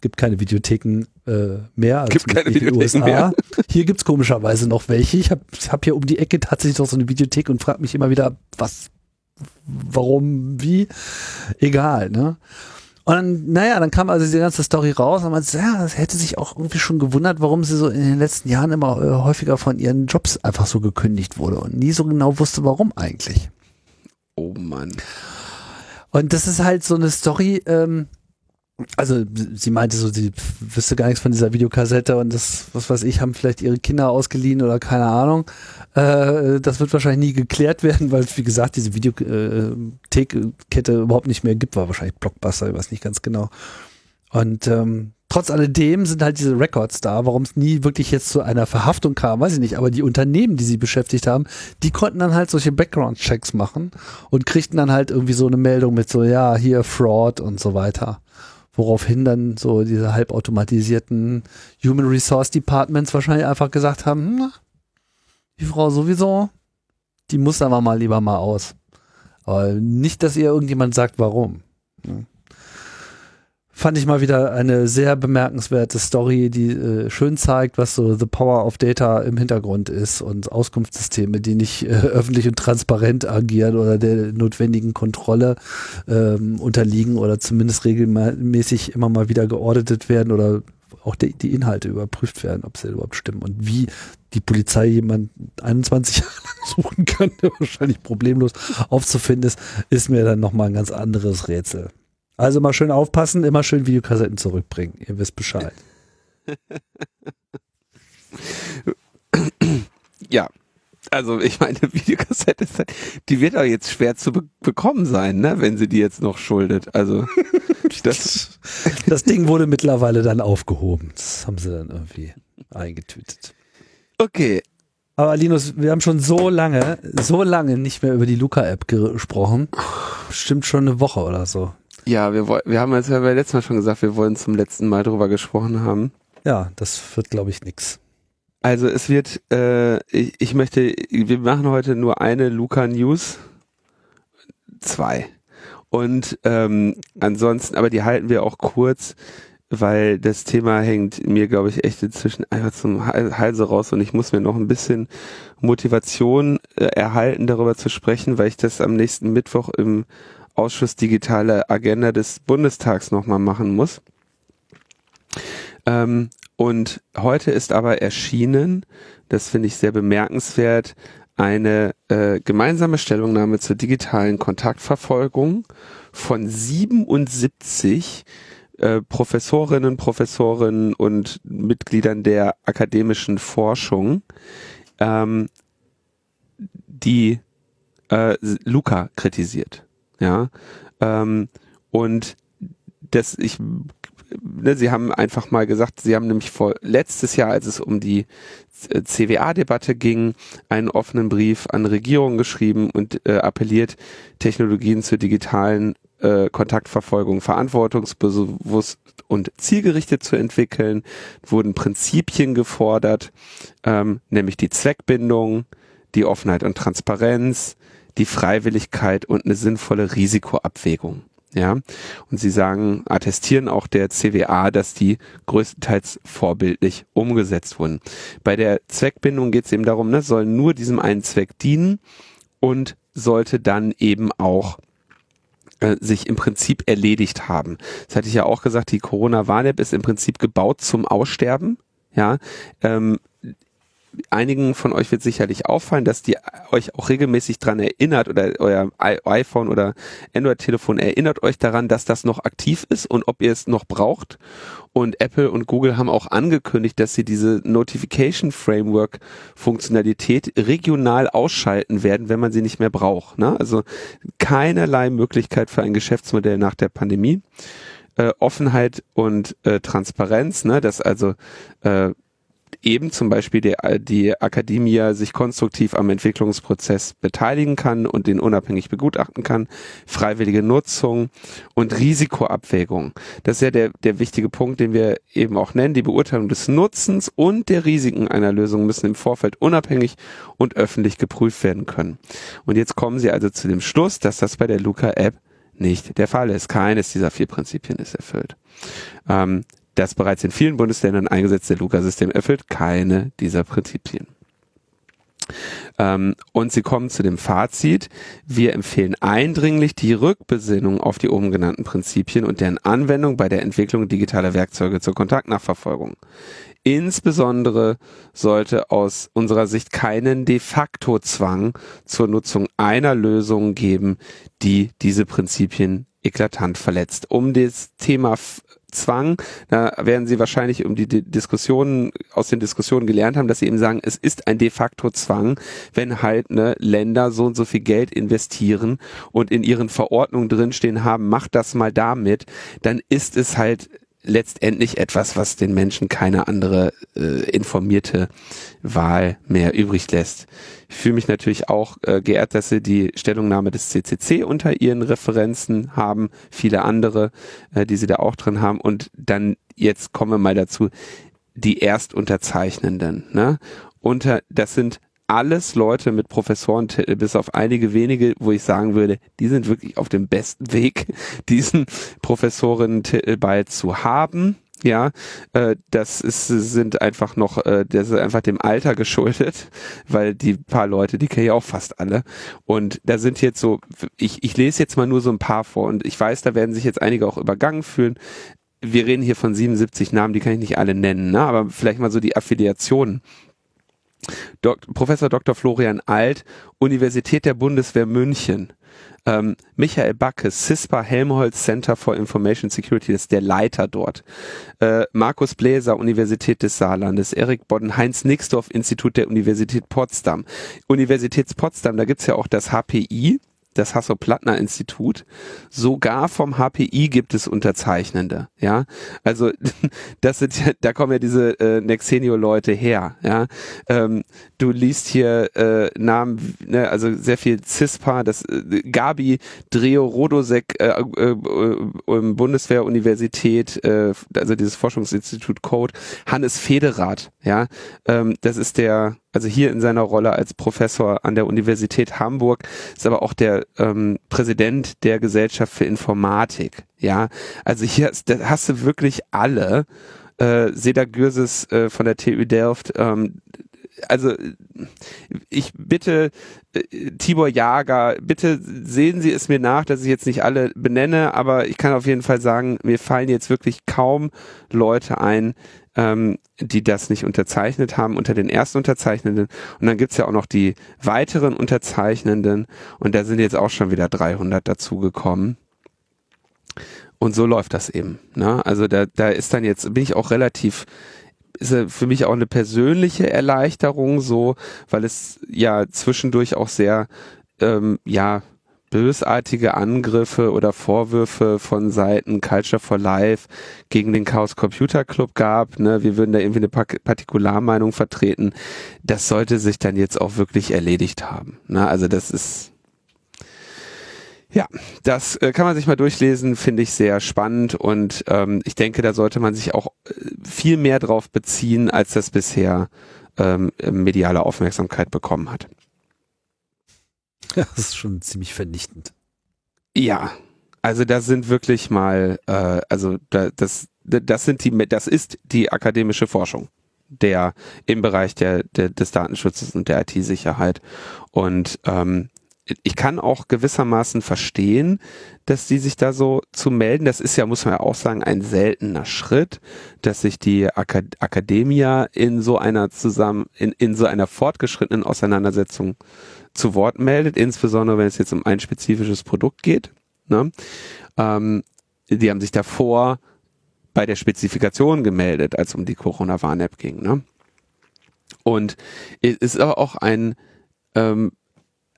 Speaker 1: gibt keine Videotheken äh, mehr
Speaker 2: als gibt keine Videotheken USA. Mehr.
Speaker 1: Hier gibt's komischerweise noch welche. Ich habe hab hier um die Ecke tatsächlich noch so eine Videothek und frage mich immer wieder, was, warum, wie. Egal, ne? Und dann, naja, dann kam also diese ganze Story raus und man sagt, ja, das hätte sich auch irgendwie schon gewundert, warum sie so in den letzten Jahren immer äh, häufiger von ihren Jobs einfach so gekündigt wurde und nie so genau wusste, warum eigentlich.
Speaker 2: Oh Mann.
Speaker 1: Und das ist halt so eine Story, ähm, also sie meinte so, sie wüsste gar nichts von dieser Videokassette und das, was weiß ich, haben vielleicht ihre Kinder ausgeliehen oder keine Ahnung. Äh, das wird wahrscheinlich nie geklärt werden, weil wie gesagt, diese Videothek-Kette überhaupt nicht mehr gibt, war wahrscheinlich Blockbuster, ich weiß nicht ganz genau. Und ähm, trotz alledem sind halt diese Records da, warum es nie wirklich jetzt zu einer Verhaftung kam, weiß ich nicht, aber die Unternehmen, die sie beschäftigt haben, die konnten dann halt solche Background-Checks machen und kriegten dann halt irgendwie so eine Meldung mit so, ja, hier Fraud und so weiter woraufhin dann so diese halbautomatisierten Human Resource Departments wahrscheinlich einfach gesagt haben, hm, die Frau sowieso, die muss aber mal lieber mal aus. Aber nicht, dass ihr irgendjemand sagt, warum. Ja fand ich mal wieder eine sehr bemerkenswerte Story, die äh, schön zeigt, was so the power of data im Hintergrund ist und Auskunftssysteme, die nicht äh, öffentlich und transparent agieren oder der notwendigen Kontrolle ähm, unterliegen oder zumindest regelmäßig immer mal wieder geordnet werden oder auch die, die Inhalte überprüft werden, ob sie überhaupt stimmen und wie die Polizei jemand 21 Jahre suchen kann, der wahrscheinlich problemlos aufzufinden ist, ist mir dann nochmal ein ganz anderes Rätsel. Also mal schön aufpassen, immer schön Videokassetten zurückbringen. Ihr wisst Bescheid.
Speaker 2: ja, also ich meine, Videokassette, halt, die wird auch jetzt schwer zu be bekommen sein, ne, wenn sie die jetzt noch schuldet. Also
Speaker 1: das, das Ding wurde mittlerweile dann aufgehoben. Das haben sie dann irgendwie eingetütet.
Speaker 2: Okay.
Speaker 1: Aber Linus, wir haben schon so lange, so lange nicht mehr über die Luca-App gesprochen. Stimmt schon eine Woche oder so.
Speaker 2: Ja, wir, wir haben es ja beim letzten Mal schon gesagt, wir wollen zum letzten Mal drüber gesprochen haben.
Speaker 1: Ja, das wird, glaube ich, nix.
Speaker 2: Also es wird, äh, ich, ich möchte, wir machen heute nur eine Luca News. Zwei. Und ähm, ansonsten, aber die halten wir auch kurz, weil das Thema hängt mir, glaube ich, echt inzwischen einfach zum Halse raus und ich muss mir noch ein bisschen Motivation äh, erhalten, darüber zu sprechen, weil ich das am nächsten Mittwoch im Ausschuss Digitale Agenda des Bundestags nochmal machen muss. Ähm, und heute ist aber erschienen, das finde ich sehr bemerkenswert, eine äh, gemeinsame Stellungnahme zur digitalen Kontaktverfolgung von 77 äh, Professorinnen, Professoren und Mitgliedern der akademischen Forschung, ähm, die äh, Luca kritisiert. Ja, ähm, und das ich ne, sie haben einfach mal gesagt, sie haben nämlich vor letztes Jahr, als es um die CWA-Debatte ging, einen offenen Brief an Regierungen geschrieben und äh, appelliert, Technologien zur digitalen äh, Kontaktverfolgung verantwortungsbewusst und zielgerichtet zu entwickeln, wurden Prinzipien gefordert, ähm, nämlich die Zweckbindung, die Offenheit und Transparenz, die Freiwilligkeit und eine sinnvolle Risikoabwägung. Ja, und sie sagen, attestieren auch der CWA, dass die größtenteils vorbildlich umgesetzt wurden. Bei der Zweckbindung geht es eben darum, ne, soll nur diesem einen Zweck dienen und sollte dann eben auch äh, sich im Prinzip erledigt haben. Das hatte ich ja auch gesagt, die Corona-Warn-App ist im Prinzip gebaut zum Aussterben. Ja, ähm, einigen von euch wird sicherlich auffallen, dass die euch auch regelmäßig dran erinnert oder euer iPhone oder Android-Telefon erinnert euch daran, dass das noch aktiv ist und ob ihr es noch braucht. Und Apple und Google haben auch angekündigt, dass sie diese Notification Framework Funktionalität regional ausschalten werden, wenn man sie nicht mehr braucht. Ne? Also keinerlei Möglichkeit für ein Geschäftsmodell nach der Pandemie. Äh, Offenheit und äh, Transparenz, ne? dass also äh, eben zum Beispiel die, die Akademie sich konstruktiv am Entwicklungsprozess beteiligen kann und den unabhängig begutachten kann, freiwillige Nutzung und Risikoabwägung. Das ist ja der, der wichtige Punkt, den wir eben auch nennen. Die Beurteilung des Nutzens und der Risiken einer Lösung müssen im Vorfeld unabhängig und öffentlich geprüft werden können. Und jetzt kommen Sie also zu dem Schluss, dass das bei der Luca-App nicht der Fall ist. Keines dieser vier Prinzipien ist erfüllt. Ähm, das bereits in vielen Bundesländern eingesetzte Luca-System erfüllt keine dieser Prinzipien. Ähm, und sie kommen zu dem Fazit, wir empfehlen eindringlich die Rückbesinnung auf die oben genannten Prinzipien und deren Anwendung bei der Entwicklung digitaler Werkzeuge zur Kontaktnachverfolgung. Insbesondere sollte aus unserer Sicht keinen de facto Zwang zur Nutzung einer Lösung geben, die diese Prinzipien eklatant verletzt. Um das Thema Zwang, da werden Sie wahrscheinlich um die Diskussionen, aus den Diskussionen gelernt haben, dass Sie eben sagen, es ist ein de facto Zwang, wenn halt ne, Länder so und so viel Geld investieren und in ihren Verordnungen drinstehen haben, macht das mal damit, dann ist es halt letztendlich etwas, was den Menschen keine andere äh, informierte Wahl mehr übrig lässt. Ich fühle mich natürlich auch äh, geehrt, dass Sie die Stellungnahme des CCC unter Ihren Referenzen haben, viele andere, äh, die Sie da auch drin haben. Und dann jetzt kommen wir mal dazu, die Erstunterzeichnenden. Ne? Unter, das sind alles Leute mit Professorentitel, bis auf einige wenige, wo ich sagen würde, die sind wirklich auf dem besten Weg, diesen Professorentitel bald zu haben. Ja, äh, das ist, sind einfach noch, äh, das ist einfach dem Alter geschuldet, weil die paar Leute, die kenne ich auch fast alle. Und da sind jetzt so, ich, ich lese jetzt mal nur so ein paar vor und ich weiß, da werden sich jetzt einige auch übergangen fühlen. Wir reden hier von 77 Namen, die kann ich nicht alle nennen, ne? aber vielleicht mal so die Affiliationen Dok Professor Dr. Florian Alt, Universität der Bundeswehr München. Ähm, Michael Backe, CISPA Helmholtz Center for Information Security, das ist der Leiter dort. Äh, Markus Bläser, Universität des Saarlandes, Erik Bodden, Heinz Nixdorf, Institut der Universität Potsdam. Universität Potsdam, da gibt's ja auch das HPI, das Hasso-Plattner-Institut. Sogar vom HPI gibt es Unterzeichnende. Ja, also das sind ja, da kommen ja diese äh, Nexenio-Leute her. Ja, ähm, du liest hier äh, Namen, ne, also sehr viel CISPA, das äh, Gabi Dreo Rodosek äh, äh, äh, Bundeswehr-Universität, äh, also dieses Forschungsinstitut Code, Hannes Federath. Ja, ähm, das ist der also hier in seiner Rolle als Professor an der Universität Hamburg, ist aber auch der ähm, Präsident der Gesellschaft für Informatik. Ja, also hier hast, hast du wirklich alle. Äh, Seda Gürses äh, von der TU Delft, ähm, also ich bitte äh, Tibor Jager, bitte sehen Sie es mir nach, dass ich jetzt nicht alle benenne, aber ich kann auf jeden Fall sagen, mir fallen jetzt wirklich kaum Leute ein, ähm, die das nicht unterzeichnet haben, unter den ersten Unterzeichnenden. Und dann gibt's ja auch noch die weiteren Unterzeichnenden und da sind jetzt auch schon wieder 300 dazugekommen. Und so läuft das eben. Ne? Also da, da ist dann jetzt, bin ich auch relativ ist für mich auch eine persönliche Erleichterung so, weil es ja zwischendurch auch sehr ähm, ja bösartige Angriffe oder Vorwürfe von Seiten Culture for Life gegen den Chaos Computer Club gab. Ne? Wir würden da irgendwie eine Partikularmeinung vertreten. Das sollte sich dann jetzt auch wirklich erledigt haben. Ne? Also das ist ja, das äh, kann man sich mal durchlesen, finde ich sehr spannend und ähm, ich denke, da sollte man sich auch äh, viel mehr drauf beziehen, als das bisher ähm, mediale Aufmerksamkeit bekommen hat.
Speaker 1: Das ist schon ziemlich vernichtend.
Speaker 2: Ja, also da sind wirklich mal, äh, also da, das, das sind die, das ist die akademische Forschung der im Bereich der, der des Datenschutzes und der IT-Sicherheit und ähm, ich kann auch gewissermaßen verstehen, dass die sich da so zu melden. Das ist ja, muss man ja auch sagen, ein seltener Schritt, dass sich die Akad Akademia in so einer zusammen, in, in so einer fortgeschrittenen Auseinandersetzung zu Wort meldet, insbesondere wenn es jetzt um ein spezifisches Produkt geht. Ne? Ähm, die haben sich davor bei der Spezifikation gemeldet, als um die Corona-Warn-App ging. Ne? Und es ist aber auch ein ähm,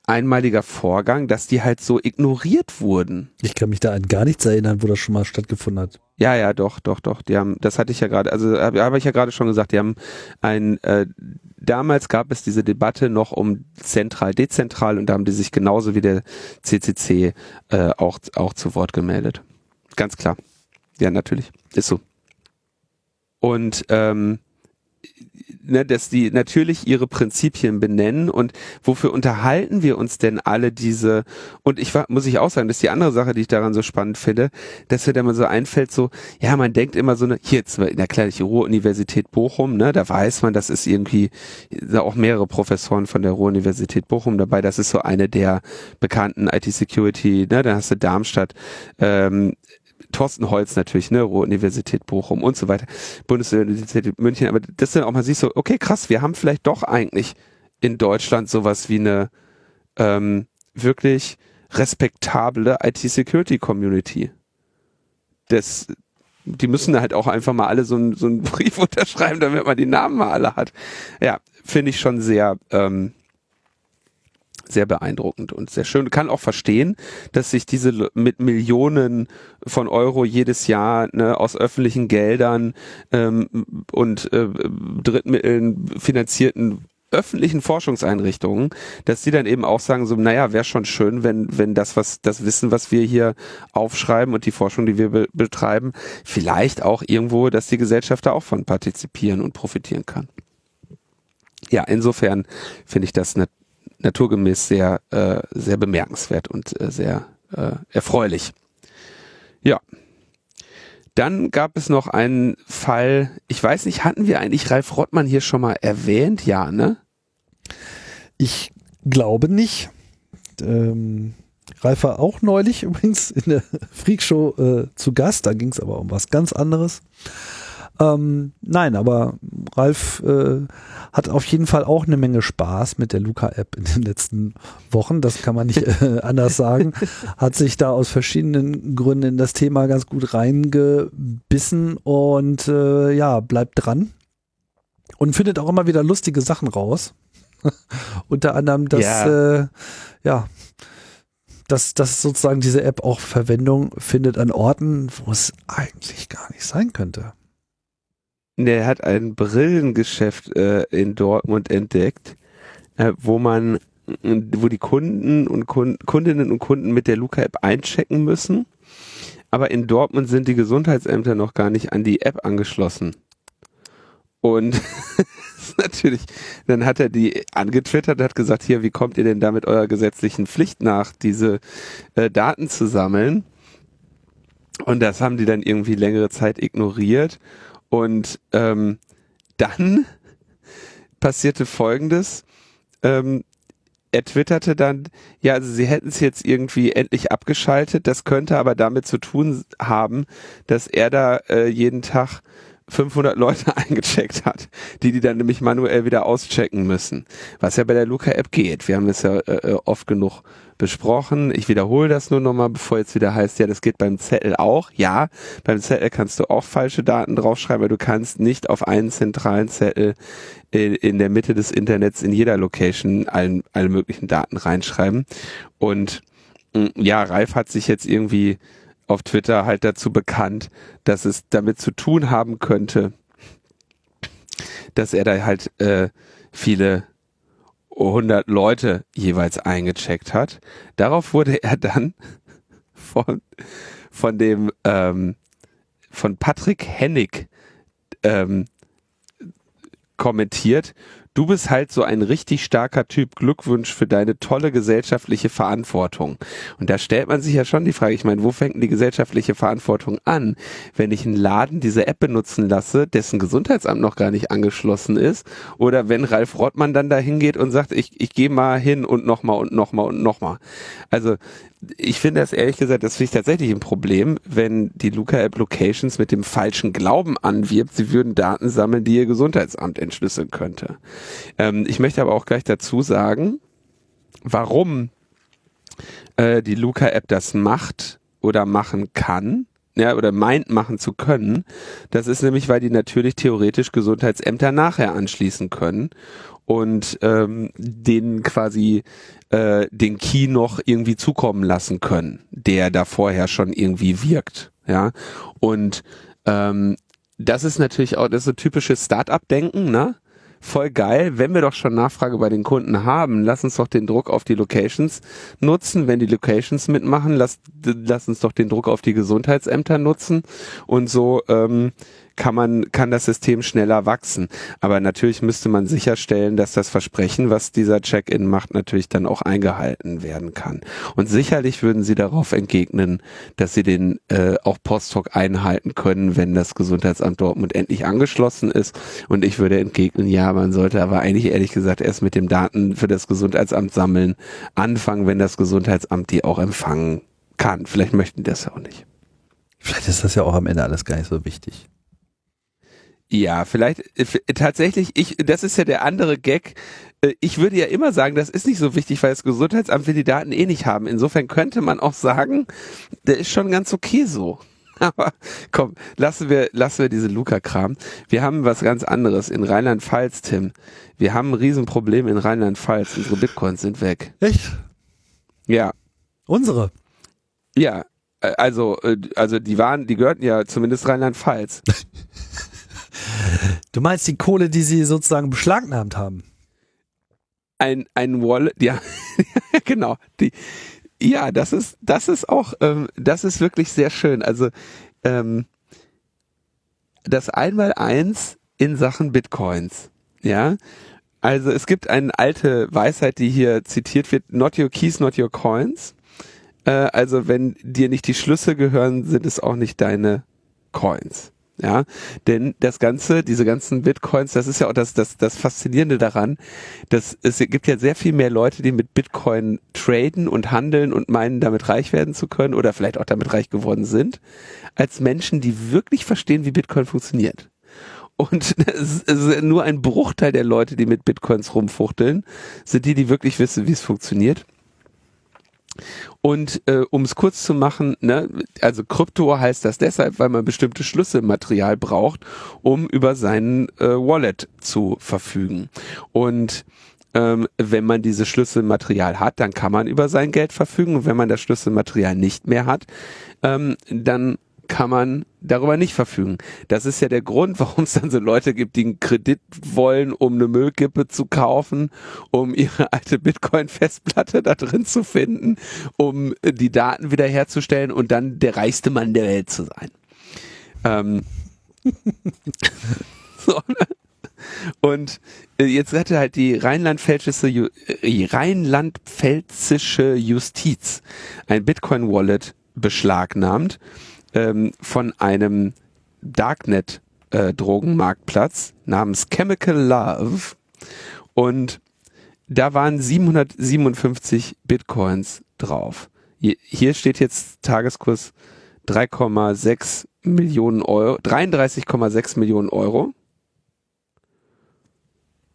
Speaker 2: einmaliger Vorgang, dass die halt so ignoriert wurden.
Speaker 1: Ich kann mich da an gar nichts erinnern, wo das schon mal stattgefunden hat.
Speaker 2: Ja, ja, doch, doch, doch. Die haben, das hatte ich ja gerade, also habe hab ich ja gerade schon gesagt, die haben ein, äh, damals gab es diese Debatte noch um zentral, dezentral und da haben die sich genauso wie der CCC äh, auch, auch zu Wort gemeldet. Ganz klar. Ja, natürlich. Ist so. Und ähm, ne, dass die natürlich ihre Prinzipien benennen und wofür unterhalten wir uns denn alle diese und ich muss ich auch sagen, das ist die andere Sache, die ich daran so spannend finde, dass mir da mal so einfällt, so, ja, man denkt immer so, ne, hier jetzt in der die Ruhr-Universität Bochum, ne, da weiß man, das ist irgendwie, da auch mehrere Professoren von der Ruhr-Universität Bochum dabei, das ist so eine der bekannten IT-Security, ne, dann hast du Darmstadt, ähm, Thorsten Holz natürlich, ne, Ruhr-Universität Bochum und so weiter, Bundesuniversität München, aber das dann auch mal siehst so, okay, krass, wir haben vielleicht doch eigentlich in Deutschland sowas wie eine ähm, wirklich respektable IT-Security-Community. Das, die müssen halt auch einfach mal alle so, ein, so einen Brief unterschreiben, damit man die Namen mal alle hat. Ja, finde ich schon sehr, ähm, sehr beeindruckend und sehr schön. Kann auch verstehen, dass sich diese mit Millionen von Euro jedes Jahr ne, aus öffentlichen Geldern ähm, und äh, Drittmitteln finanzierten öffentlichen Forschungseinrichtungen, dass die dann eben auch sagen so, naja, wäre schon schön, wenn, wenn das, was, das Wissen, was wir hier aufschreiben und die Forschung, die wir be betreiben, vielleicht auch irgendwo, dass die Gesellschaft da auch von partizipieren und profitieren kann. Ja, insofern finde ich das eine naturgemäß sehr, äh, sehr bemerkenswert und äh, sehr äh, erfreulich. Ja. Dann gab es noch einen Fall, ich weiß nicht, hatten wir eigentlich Ralf Rottmann hier schon mal erwähnt? Ja, ne?
Speaker 1: Ich glaube nicht. Ähm, Ralf war auch neulich übrigens in der Freakshow äh, zu Gast, da ging es aber um was ganz anderes. Ähm, nein, aber Ralf äh, hat auf jeden Fall auch eine Menge Spaß mit der Luca-App in den letzten Wochen. Das kann man nicht äh, anders sagen. Hat sich da aus verschiedenen Gründen in das Thema ganz gut reingebissen und äh, ja, bleibt dran. Und findet auch immer wieder lustige Sachen raus. Unter anderem, dass yeah. äh, ja, dass, dass sozusagen diese App auch Verwendung findet an Orten, wo es eigentlich gar nicht sein könnte.
Speaker 2: Der hat ein Brillengeschäft äh, in Dortmund entdeckt, äh, wo man, wo die Kunden und Kunden, Kundinnen und Kunden mit der Luca-App einchecken müssen. Aber in Dortmund sind die Gesundheitsämter noch gar nicht an die App angeschlossen. Und natürlich, dann hat er die angetwittert, hat gesagt, hier, wie kommt ihr denn da mit eurer gesetzlichen Pflicht nach, diese äh, Daten zu sammeln? Und das haben die dann irgendwie längere Zeit ignoriert. Und ähm, dann passierte Folgendes. Ähm, er twitterte dann, ja, also sie hätten es jetzt irgendwie endlich abgeschaltet. Das könnte aber damit zu tun haben, dass er da äh, jeden Tag 500 Leute eingecheckt hat, die die dann nämlich manuell wieder auschecken müssen. Was ja bei der Luca-App geht. Wir haben es ja äh, äh, oft genug besprochen. Ich wiederhole das nur nochmal, bevor jetzt wieder heißt, ja, das geht beim Zettel auch. Ja, beim Zettel kannst du auch falsche Daten draufschreiben, weil du kannst nicht auf einen zentralen Zettel in, der Mitte des Internets in jeder Location allen, alle möglichen Daten reinschreiben. Und mm, ja, Ralf hat sich jetzt irgendwie auf Twitter halt dazu bekannt, dass es damit zu tun haben könnte, dass er da halt äh, viele hundert Leute jeweils eingecheckt hat. Darauf wurde er dann von, von dem ähm, von Patrick Hennig ähm, kommentiert du bist halt so ein richtig starker Typ. Glückwunsch für deine tolle gesellschaftliche Verantwortung. Und da stellt man sich ja schon die Frage, ich meine, wo fängt denn die gesellschaftliche Verantwortung an, wenn ich einen Laden diese App benutzen lasse, dessen Gesundheitsamt noch gar nicht angeschlossen ist? Oder wenn Ralf Rottmann dann da hingeht und sagt, ich, ich gehe mal hin und nochmal und nochmal und nochmal. Also ich finde das ehrlich gesagt, das finde ich tatsächlich ein Problem, wenn die Luca-App Locations mit dem falschen Glauben anwirbt, sie würden Daten sammeln, die ihr Gesundheitsamt entschlüsseln könnte. Ähm, ich möchte aber auch gleich dazu sagen, warum äh, die Luca-App das macht oder machen kann ja, oder meint machen zu können. Das ist nämlich, weil die natürlich theoretisch Gesundheitsämter nachher anschließen können und ähm, denen quasi äh, den Key noch irgendwie zukommen lassen können, der da vorher schon irgendwie wirkt. Ja, und ähm, das ist natürlich auch das ist so typisches Start-up-Denken, ne? voll geil, wenn wir doch schon Nachfrage bei den Kunden haben, lass uns doch den Druck auf die Locations nutzen. Wenn die Locations mitmachen, lass, lass uns doch den Druck auf die Gesundheitsämter nutzen und so ähm, kann man, kann das System schneller wachsen. Aber natürlich müsste man sicherstellen, dass das Versprechen, was dieser Check-in macht, natürlich dann auch eingehalten werden kann. Und sicherlich würden sie darauf entgegnen, dass sie den äh, auch Postdoc einhalten können, wenn das Gesundheitsamt Dortmund endlich angeschlossen ist. Und ich würde entgegnen, ja, man sollte aber eigentlich ehrlich gesagt erst mit dem Daten für das Gesundheitsamt sammeln anfangen, wenn das Gesundheitsamt die auch empfangen kann. Vielleicht möchten die das ja auch nicht.
Speaker 1: Vielleicht ist das ja auch am Ende alles gar nicht so wichtig.
Speaker 2: Ja, vielleicht äh, tatsächlich, ich, das ist ja der andere Gag. Äh, ich würde ja immer sagen, das ist nicht so wichtig, weil das Gesundheitsamt will die Daten eh nicht haben. Insofern könnte man auch sagen, der ist schon ganz okay so. Aber komm, lassen wir, lassen wir diese Luca-Kram. Wir haben was ganz anderes in Rheinland-Pfalz, Tim. Wir haben ein Riesenproblem in Rheinland-Pfalz. Unsere Bitcoins sind weg.
Speaker 1: Echt?
Speaker 2: Ja.
Speaker 1: Unsere?
Speaker 2: Ja. Äh, also, also die waren, die gehörten ja zumindest Rheinland-Pfalz.
Speaker 1: Du meinst die Kohle, die sie sozusagen beschlagnahmt haben?
Speaker 2: Ein, ein Wallet, ja, genau. Die, ja, das ist, das ist auch, ähm, das ist wirklich sehr schön. Also ähm, das Einmaleins in Sachen Bitcoins, ja. Also es gibt eine alte Weisheit, die hier zitiert wird: Not your keys, not your coins. Äh, also wenn dir nicht die Schlüssel gehören, sind es auch nicht deine Coins. Ja, denn das Ganze, diese ganzen Bitcoins, das ist ja auch das, das, das Faszinierende daran, dass es gibt ja sehr viel mehr Leute, die mit Bitcoin traden und handeln und meinen, damit reich werden zu können oder vielleicht auch damit reich geworden sind, als Menschen, die wirklich verstehen, wie Bitcoin funktioniert. Und es ist nur ein Bruchteil der Leute, die mit Bitcoins rumfuchteln, sind die, die wirklich wissen, wie es funktioniert. Und äh, um es kurz zu machen, ne, also Krypto heißt das deshalb, weil man bestimmte Schlüsselmaterial braucht, um über seinen äh, Wallet zu verfügen. Und ähm, wenn man dieses Schlüsselmaterial hat, dann kann man über sein Geld verfügen. Und wenn man das Schlüsselmaterial nicht mehr hat, ähm, dann kann man darüber nicht verfügen. Das ist ja der Grund, warum es dann so Leute gibt, die einen Kredit wollen, um eine Müllkippe zu kaufen, um ihre alte Bitcoin-Festplatte da drin zu finden, um die Daten wiederherzustellen und dann der reichste Mann der Welt zu sein. Ähm. so, ne? Und äh, jetzt hatte halt die rheinland-pfälzische äh, rheinland-pfälzische Justiz ein Bitcoin-Wallet beschlagnahmt ähm, von einem Darknet-Drogenmarktplatz äh, namens Chemical Love und da waren 757 Bitcoins drauf. Hier steht jetzt Tageskurs 3,6 Millionen Euro, 33,6 Millionen Euro.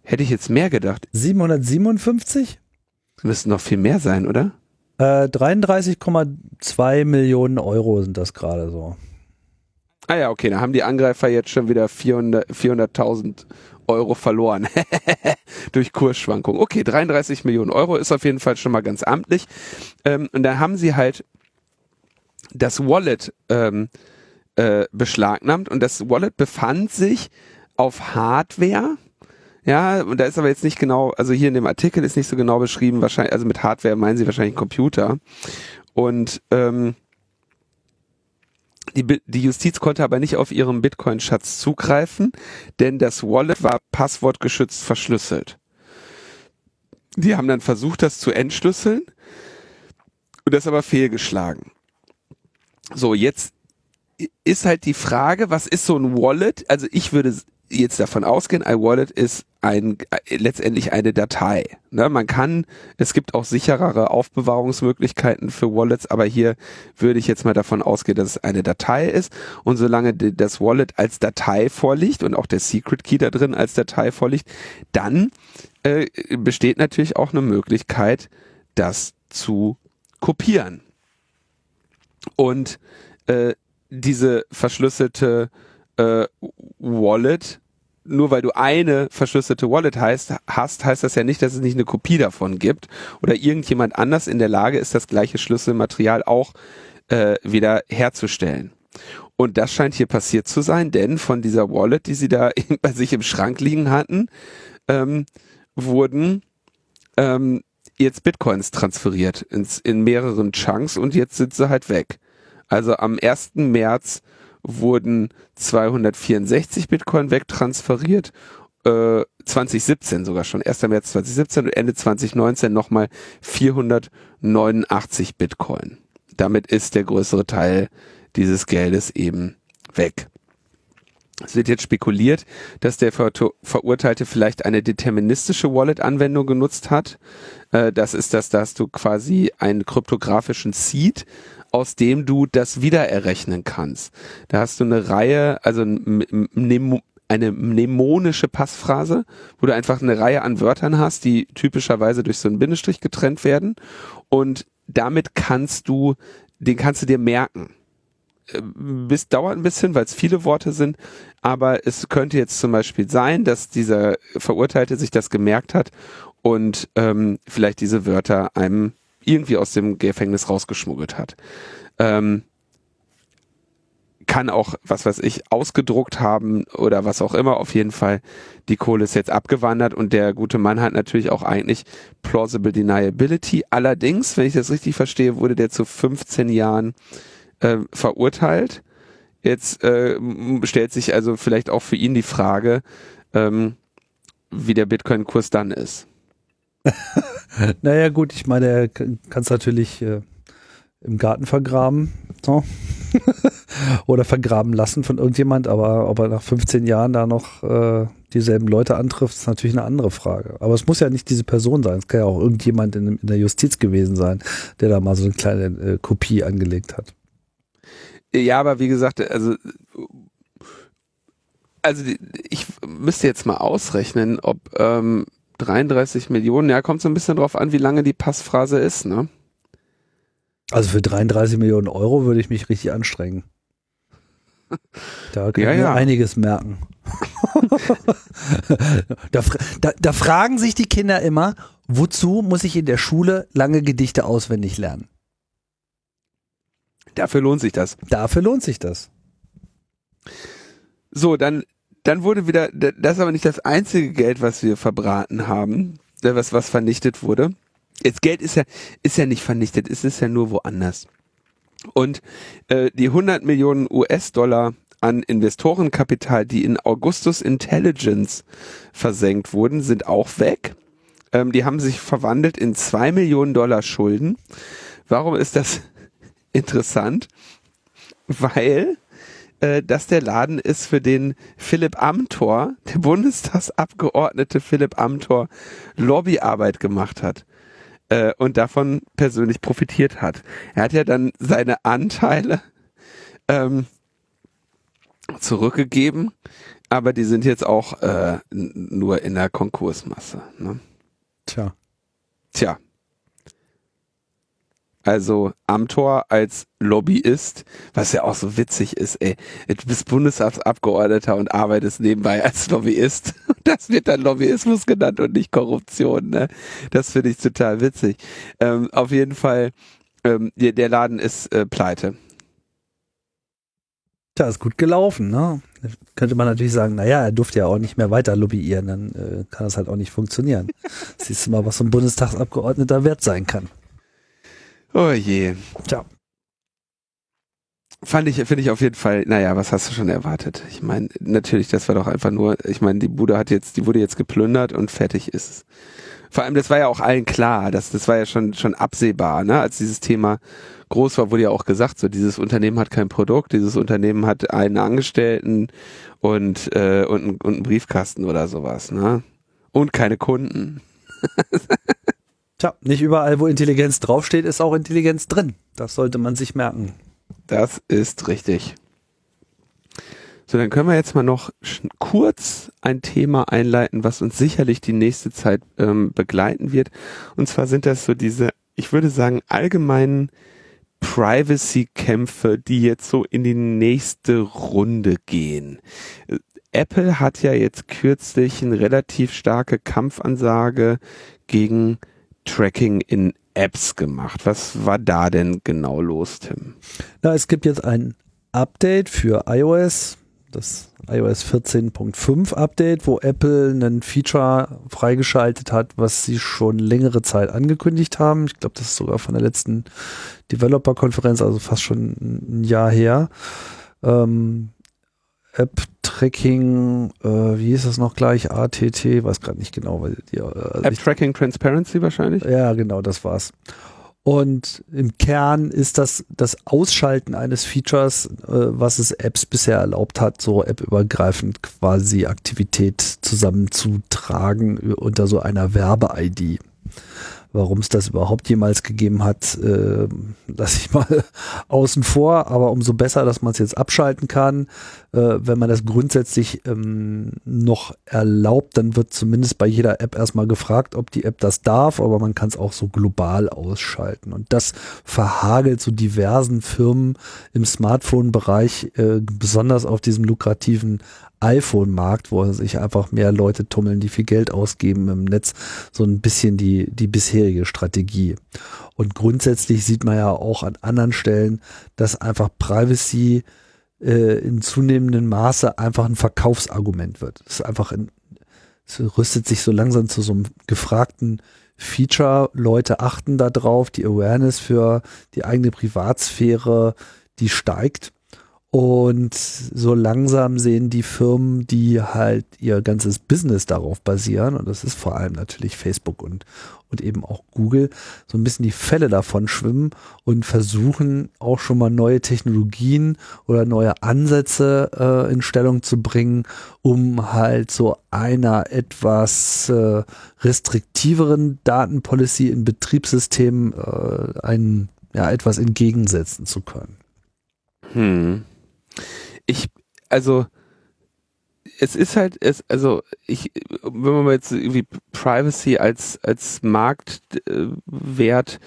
Speaker 2: Hätte ich jetzt mehr gedacht.
Speaker 1: 757?
Speaker 2: Müssten noch viel mehr sein, oder?
Speaker 1: Äh, 33,2 Millionen Euro sind das gerade so.
Speaker 2: Ah ja, okay, da haben die Angreifer jetzt schon wieder 400.000 400 Euro verloren durch Kursschwankungen. Okay, 33 Millionen Euro ist auf jeden Fall schon mal ganz amtlich. Ähm, und da haben sie halt das Wallet ähm, äh, beschlagnahmt und das Wallet befand sich auf Hardware. Ja, und da ist aber jetzt nicht genau, also hier in dem Artikel ist nicht so genau beschrieben, wahrscheinlich, also mit Hardware meinen sie wahrscheinlich Computer. Und ähm, die, die Justiz konnte aber nicht auf ihren Bitcoin-Schatz zugreifen, denn das Wallet war passwortgeschützt verschlüsselt. Die haben dann versucht, das zu entschlüsseln und das aber fehlgeschlagen. So, jetzt ist halt die Frage, was ist so ein Wallet? Also ich würde jetzt davon ausgehen, iWallet ist ein, letztendlich eine Datei. Ne, man kann, es gibt auch sicherere Aufbewahrungsmöglichkeiten für Wallets, aber hier würde ich jetzt mal davon ausgehen, dass es eine Datei ist. Und solange das Wallet als Datei vorliegt und auch der Secret Key da drin als Datei vorliegt, dann äh, besteht natürlich auch eine Möglichkeit, das zu kopieren. Und äh, diese verschlüsselte äh, Wallet, nur weil du eine verschlüsselte Wallet heißt, hast, heißt das ja nicht, dass es nicht eine Kopie davon gibt oder irgendjemand anders in der Lage ist, das gleiche Schlüsselmaterial auch äh, wieder herzustellen. Und das scheint hier passiert zu sein, denn von dieser Wallet, die sie da bei sich im Schrank liegen hatten, ähm, wurden ähm, jetzt Bitcoins transferiert ins, in mehreren Chunks und jetzt sind sie halt weg. Also am 1. März wurden 264 Bitcoin wegtransferiert, äh, 2017 sogar schon, 1. März 2017 und Ende 2019 nochmal 489 Bitcoin. Damit ist der größere Teil dieses Geldes eben weg. Es wird jetzt spekuliert, dass der Ver Verurteilte vielleicht eine deterministische Wallet-Anwendung genutzt hat. Äh, das ist das, dass du quasi einen kryptografischen Seed aus dem du das wiedererrechnen kannst. Da hast du eine Reihe, also eine mnemonische Passphrase, wo du einfach eine Reihe an Wörtern hast, die typischerweise durch so einen Bindestrich getrennt werden. Und damit kannst du, den kannst du dir merken. Äh, bis dauert ein bisschen, weil es viele Worte sind, aber es könnte jetzt zum Beispiel sein, dass dieser Verurteilte sich das gemerkt hat und ähm, vielleicht diese Wörter einem irgendwie aus dem Gefängnis rausgeschmuggelt hat. Ähm, kann auch, was weiß ich, ausgedruckt haben oder was auch immer. Auf jeden Fall, die Kohle ist jetzt abgewandert und der gute Mann hat natürlich auch eigentlich plausible deniability. Allerdings, wenn ich das richtig verstehe, wurde der zu 15 Jahren äh, verurteilt. Jetzt äh, stellt sich also vielleicht auch für ihn die Frage, ähm, wie der Bitcoin-Kurs dann ist.
Speaker 1: naja, gut, ich meine, kann es natürlich äh, im Garten vergraben. So. Oder vergraben lassen von irgendjemand, aber ob er nach 15 Jahren da noch äh, dieselben Leute antrifft, ist natürlich eine andere Frage. Aber es muss ja nicht diese Person sein. Es kann ja auch irgendjemand in, in der Justiz gewesen sein, der da mal so eine kleine äh, Kopie angelegt hat.
Speaker 2: Ja, aber wie gesagt, also also ich müsste jetzt mal ausrechnen, ob ähm, 33 Millionen, ja, kommt so ein bisschen drauf an, wie lange die Passphrase ist, ne?
Speaker 1: Also für 33 Millionen Euro würde ich mich richtig anstrengen. Da kann ja, ich mir ja. einiges merken. da, da, da fragen sich die Kinder immer, wozu muss ich in der Schule lange Gedichte auswendig lernen?
Speaker 2: Dafür lohnt sich das.
Speaker 1: Dafür lohnt sich das.
Speaker 2: So, dann dann wurde wieder, das ist aber nicht das einzige Geld, was wir verbraten haben, äh, was, was vernichtet wurde. Jetzt Geld ist ja, ist ja nicht vernichtet, es ist ja nur woanders. Und äh, die 100 Millionen US-Dollar an Investorenkapital, die in Augustus Intelligence versenkt wurden, sind auch weg. Ähm, die haben sich verwandelt in 2 Millionen Dollar Schulden. Warum ist das interessant? Weil äh, dass der Laden ist, für den Philipp Amthor, der Bundestagsabgeordnete Philipp Amthor, Lobbyarbeit gemacht hat äh, und davon persönlich profitiert hat. Er hat ja dann seine Anteile ähm, zurückgegeben, aber die sind jetzt auch äh, nur in der Konkursmasse. Ne?
Speaker 1: Tja.
Speaker 2: Tja. Also Amtor als Lobbyist, was ja auch so witzig ist, ey. Du bist Bundestagsabgeordneter und arbeitest nebenbei als Lobbyist. Das wird dann Lobbyismus genannt und nicht Korruption, ne? Das finde ich total witzig. Ähm, auf jeden Fall, ähm, der, der Laden ist äh, pleite.
Speaker 1: Tja, ist gut gelaufen, ne? Könnte man natürlich sagen, naja, er durfte ja auch nicht mehr weiter lobbyieren, dann äh, kann das halt auch nicht funktionieren. Siehst du mal, was so ein Bundestagsabgeordneter wert sein kann.
Speaker 2: Oh je.
Speaker 1: Tja.
Speaker 2: Fand ich, finde ich auf jeden Fall, naja, was hast du schon erwartet? Ich meine, natürlich, das war doch einfach nur, ich meine, die Bude hat jetzt, die wurde jetzt geplündert und fertig ist es. Vor allem, das war ja auch allen klar, das, das war ja schon, schon absehbar, ne, als dieses Thema groß war, wurde ja auch gesagt, so dieses Unternehmen hat kein Produkt, dieses Unternehmen hat einen Angestellten und, äh, und, und einen Briefkasten oder sowas, ne? Und keine Kunden.
Speaker 1: Tja, nicht überall, wo Intelligenz draufsteht, ist auch Intelligenz drin. Das sollte man sich merken.
Speaker 2: Das ist richtig. So, dann können wir jetzt mal noch kurz ein Thema einleiten, was uns sicherlich die nächste Zeit ähm, begleiten wird. Und zwar sind das so diese, ich würde sagen, allgemeinen Privacy-Kämpfe, die jetzt so in die nächste Runde gehen. Apple hat ja jetzt kürzlich eine relativ starke Kampfansage gegen Tracking in Apps gemacht. Was war da denn genau los, Tim?
Speaker 1: Na, es gibt jetzt ein Update für iOS, das iOS 14.5 Update, wo Apple ein Feature freigeschaltet hat, was sie schon längere Zeit angekündigt haben. Ich glaube, das ist sogar von der letzten Developer-Konferenz, also fast schon ein Jahr her. Ähm, App-Tracking, äh, wie ist das noch gleich? ATT, weiß gerade nicht genau. Weil die,
Speaker 2: äh, App-Tracking Transparency wahrscheinlich?
Speaker 1: Ja, genau, das war's. Und im Kern ist das das Ausschalten eines Features, äh, was es Apps bisher erlaubt hat, so appübergreifend quasi Aktivität zusammenzutragen unter so einer Werbe-ID. Warum es das überhaupt jemals gegeben hat, äh, lasse ich mal außen vor, aber umso besser, dass man es jetzt abschalten kann. Äh, wenn man das grundsätzlich ähm, noch erlaubt, dann wird zumindest bei jeder App erstmal gefragt, ob die App das darf, aber man kann es auch so global ausschalten. Und das verhagelt so diversen Firmen im Smartphone-Bereich, äh, besonders auf diesem lukrativen iPhone-Markt, wo sich einfach mehr Leute tummeln, die viel Geld ausgeben im Netz, so ein bisschen die, die bisherige Strategie. Und grundsätzlich sieht man ja auch an anderen Stellen, dass einfach Privacy äh, in zunehmendem Maße einfach ein Verkaufsargument wird. Es ist einfach ein, es rüstet sich so langsam zu so einem gefragten Feature. Leute achten da drauf, die Awareness für die eigene Privatsphäre, die steigt. Und so langsam sehen die Firmen, die halt ihr ganzes Business darauf basieren, und das ist vor allem natürlich Facebook und, und eben auch Google, so ein bisschen die Fälle davon schwimmen und versuchen auch schon mal neue Technologien oder neue Ansätze äh, in Stellung zu bringen, um halt so einer etwas äh, restriktiveren Datenpolicy in Betriebssystemen äh, ein, ja, etwas entgegensetzen zu können.
Speaker 2: Hm ich, also, es ist halt, es, also ich, wenn man jetzt irgendwie Privacy als, als Marktwert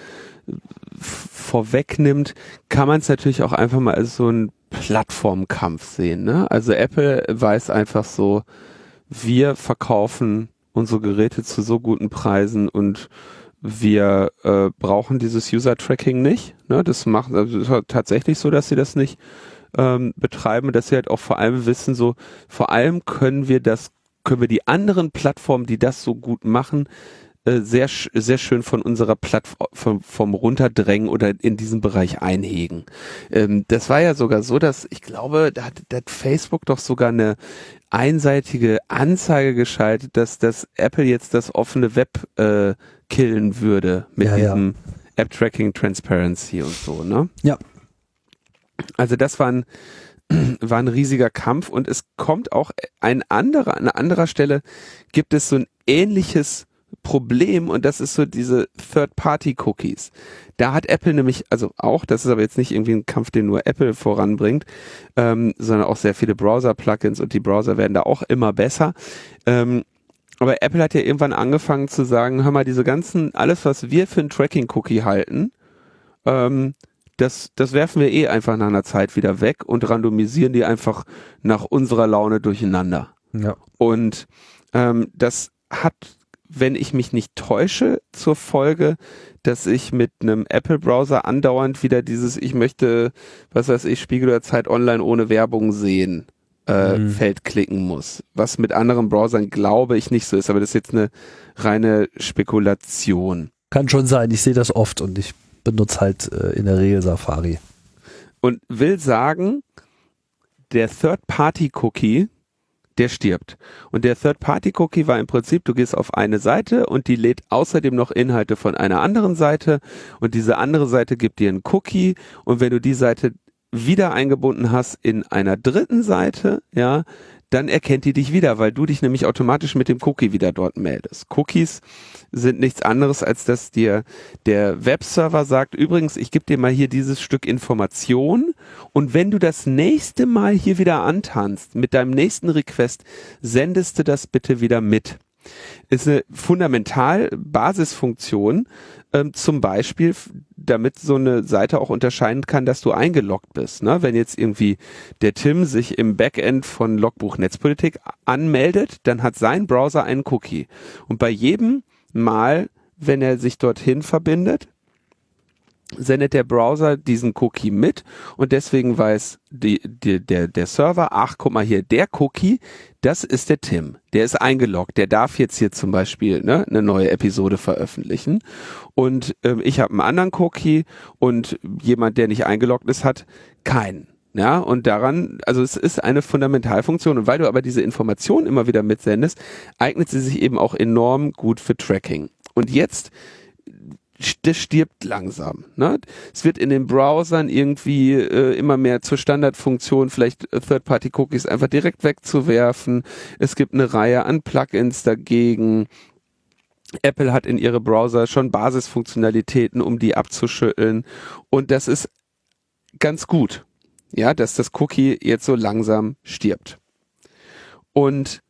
Speaker 2: äh, vorwegnimmt, kann man es natürlich auch einfach mal als so einen Plattformkampf sehen. Ne? Also Apple weiß einfach so, wir verkaufen unsere Geräte zu so guten Preisen und wir äh, brauchen dieses User-Tracking nicht. Ne? Das macht also tatsächlich so, dass sie das nicht ähm, betreiben, dass sie halt auch vor allem wissen, so vor allem können wir das, können wir die anderen Plattformen, die das so gut machen, äh, sehr, sehr schön von unserer Plattform vom runterdrängen oder in diesem Bereich einhegen. Ähm, das war ja sogar so, dass ich glaube, da hat, da hat Facebook doch sogar eine einseitige Anzeige geschaltet, dass das Apple jetzt das offene Web äh, killen würde mit ja, diesem ja. App Tracking Transparency und so, ne?
Speaker 1: Ja,
Speaker 2: also das war ein, war ein riesiger Kampf und es kommt auch ein anderer, an anderer Stelle gibt es so ein ähnliches Problem und das ist so diese Third-Party-Cookies. Da hat Apple nämlich, also auch, das ist aber jetzt nicht irgendwie ein Kampf, den nur Apple voranbringt, ähm, sondern auch sehr viele Browser-Plugins und die Browser werden da auch immer besser. Ähm, aber Apple hat ja irgendwann angefangen zu sagen, hör mal, diese ganzen, alles, was wir für ein Tracking-Cookie halten, ähm, das, das werfen wir eh einfach nach einer Zeit wieder weg und randomisieren die einfach nach unserer Laune durcheinander.
Speaker 1: Ja.
Speaker 2: Und ähm, das hat, wenn ich mich nicht täusche, zur Folge, dass ich mit einem Apple-Browser andauernd wieder dieses, ich möchte, was weiß ich, Spiegel oder Zeit online ohne Werbung sehen, äh, mhm. Feld klicken muss. Was mit anderen Browsern glaube ich nicht so ist, aber das ist jetzt eine reine Spekulation.
Speaker 1: Kann schon sein, ich sehe das oft und ich benutze halt äh, in der Regel Safari.
Speaker 2: Und will sagen, der Third-Party-Cookie, der stirbt. Und der Third-Party-Cookie war im Prinzip, du gehst auf eine Seite und die lädt außerdem noch Inhalte von einer anderen Seite und diese andere Seite gibt dir einen Cookie und wenn du die Seite wieder eingebunden hast in einer dritten Seite, ja, dann erkennt die dich wieder, weil du dich nämlich automatisch mit dem Cookie wieder dort meldest. Cookies sind nichts anderes, als dass dir der Webserver sagt, übrigens, ich gebe dir mal hier dieses Stück Information und wenn du das nächste Mal hier wieder antanzt mit deinem nächsten Request, sendest du das bitte wieder mit ist eine fundamental Basisfunktion, ähm, zum Beispiel, damit so eine Seite auch unterscheiden kann, dass du eingeloggt bist. Ne? Wenn jetzt irgendwie der Tim sich im Backend von Logbuch Netzpolitik anmeldet, dann hat sein Browser einen Cookie. Und bei jedem Mal, wenn er sich dorthin verbindet, sendet der Browser diesen Cookie mit und deswegen weiß die, die, der, der Server, ach guck mal hier, der Cookie, das ist der Tim, der ist eingeloggt, der darf jetzt hier zum Beispiel ne, eine neue Episode veröffentlichen und äh, ich habe einen anderen Cookie und jemand, der nicht eingeloggt ist, hat keinen. Ja, und daran, also es ist eine Fundamentalfunktion und weil du aber diese Information immer wieder mitsendest, eignet sie sich eben auch enorm gut für Tracking. Und jetzt das stirbt langsam. Ne? Es wird in den Browsern irgendwie äh, immer mehr zur Standardfunktion, vielleicht äh, Third-Party-Cookies einfach direkt wegzuwerfen. Es gibt eine Reihe an Plugins dagegen. Apple hat in ihre Browser schon Basisfunktionalitäten, um die abzuschütteln. Und das ist ganz gut. Ja, dass das Cookie jetzt so langsam stirbt. Und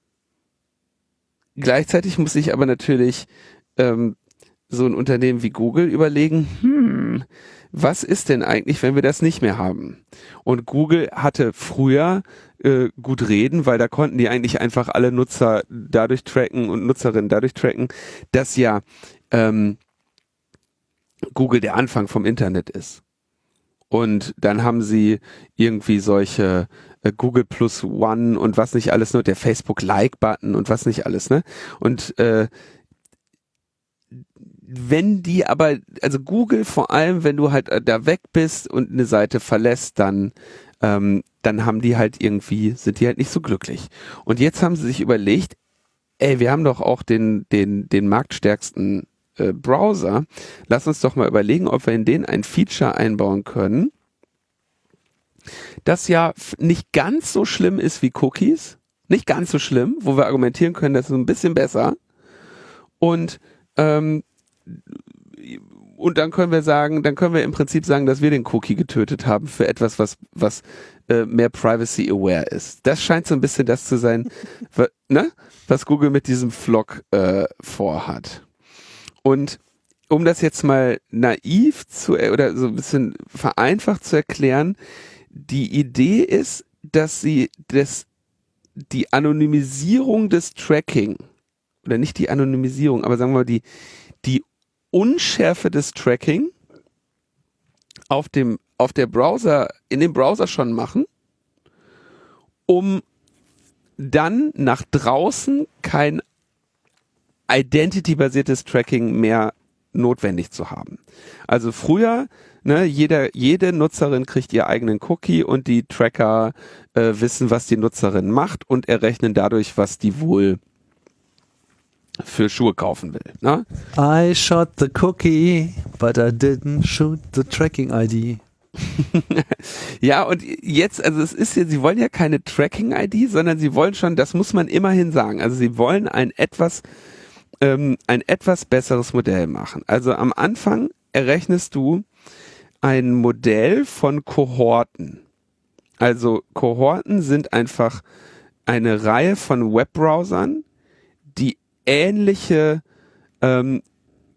Speaker 2: gleichzeitig muss ich aber natürlich ähm, so ein Unternehmen wie Google überlegen, hm, was ist denn eigentlich, wenn wir das nicht mehr haben? Und Google hatte früher äh, gut reden, weil da konnten die eigentlich einfach alle Nutzer dadurch tracken und Nutzerinnen dadurch tracken, dass ja ähm, Google der Anfang vom Internet ist. Und dann haben sie irgendwie solche äh, Google Plus One und was nicht alles, nur der Facebook Like Button und was nicht alles, ne? Und äh, wenn die aber, also Google vor allem, wenn du halt äh, da weg bist und eine Seite verlässt, dann, ähm, dann haben die halt irgendwie, sind die halt nicht so glücklich. Und jetzt haben sie sich überlegt, ey, wir haben doch auch den, den, den marktstärksten äh, Browser. Lass uns doch mal überlegen, ob wir in den ein Feature einbauen können, das ja nicht ganz so schlimm ist wie Cookies. Nicht ganz so schlimm, wo wir argumentieren können, das ist ein bisschen besser. Und ähm, und dann können wir sagen, dann können wir im Prinzip sagen, dass wir den Cookie getötet haben für etwas, was, was äh, mehr privacy aware ist. Das scheint so ein bisschen das zu sein, ne? was Google mit diesem Vlog äh, vorhat. Und um das jetzt mal naiv zu oder so ein bisschen vereinfacht zu erklären, die Idee ist, dass sie das, die Anonymisierung des Tracking oder nicht die Anonymisierung, aber sagen wir mal die, die Unschärfe des Tracking auf dem, auf der Browser, in dem Browser schon machen, um dann nach draußen kein identity-basiertes Tracking mehr notwendig zu haben. Also früher, ne, jeder, jede Nutzerin kriegt ihr eigenen Cookie und die Tracker äh, wissen, was die Nutzerin macht und errechnen dadurch, was die wohl für Schuhe kaufen will. Ne?
Speaker 1: I shot the cookie, but I didn't shoot the tracking ID.
Speaker 2: ja, und jetzt, also es ist ja, sie wollen ja keine Tracking-ID, sondern sie wollen schon, das muss man immerhin sagen, also sie wollen ein etwas ähm, ein etwas besseres Modell machen. Also am Anfang errechnest du ein Modell von Kohorten. Also Kohorten sind einfach eine Reihe von Webbrowsern, die ähnliche ähm,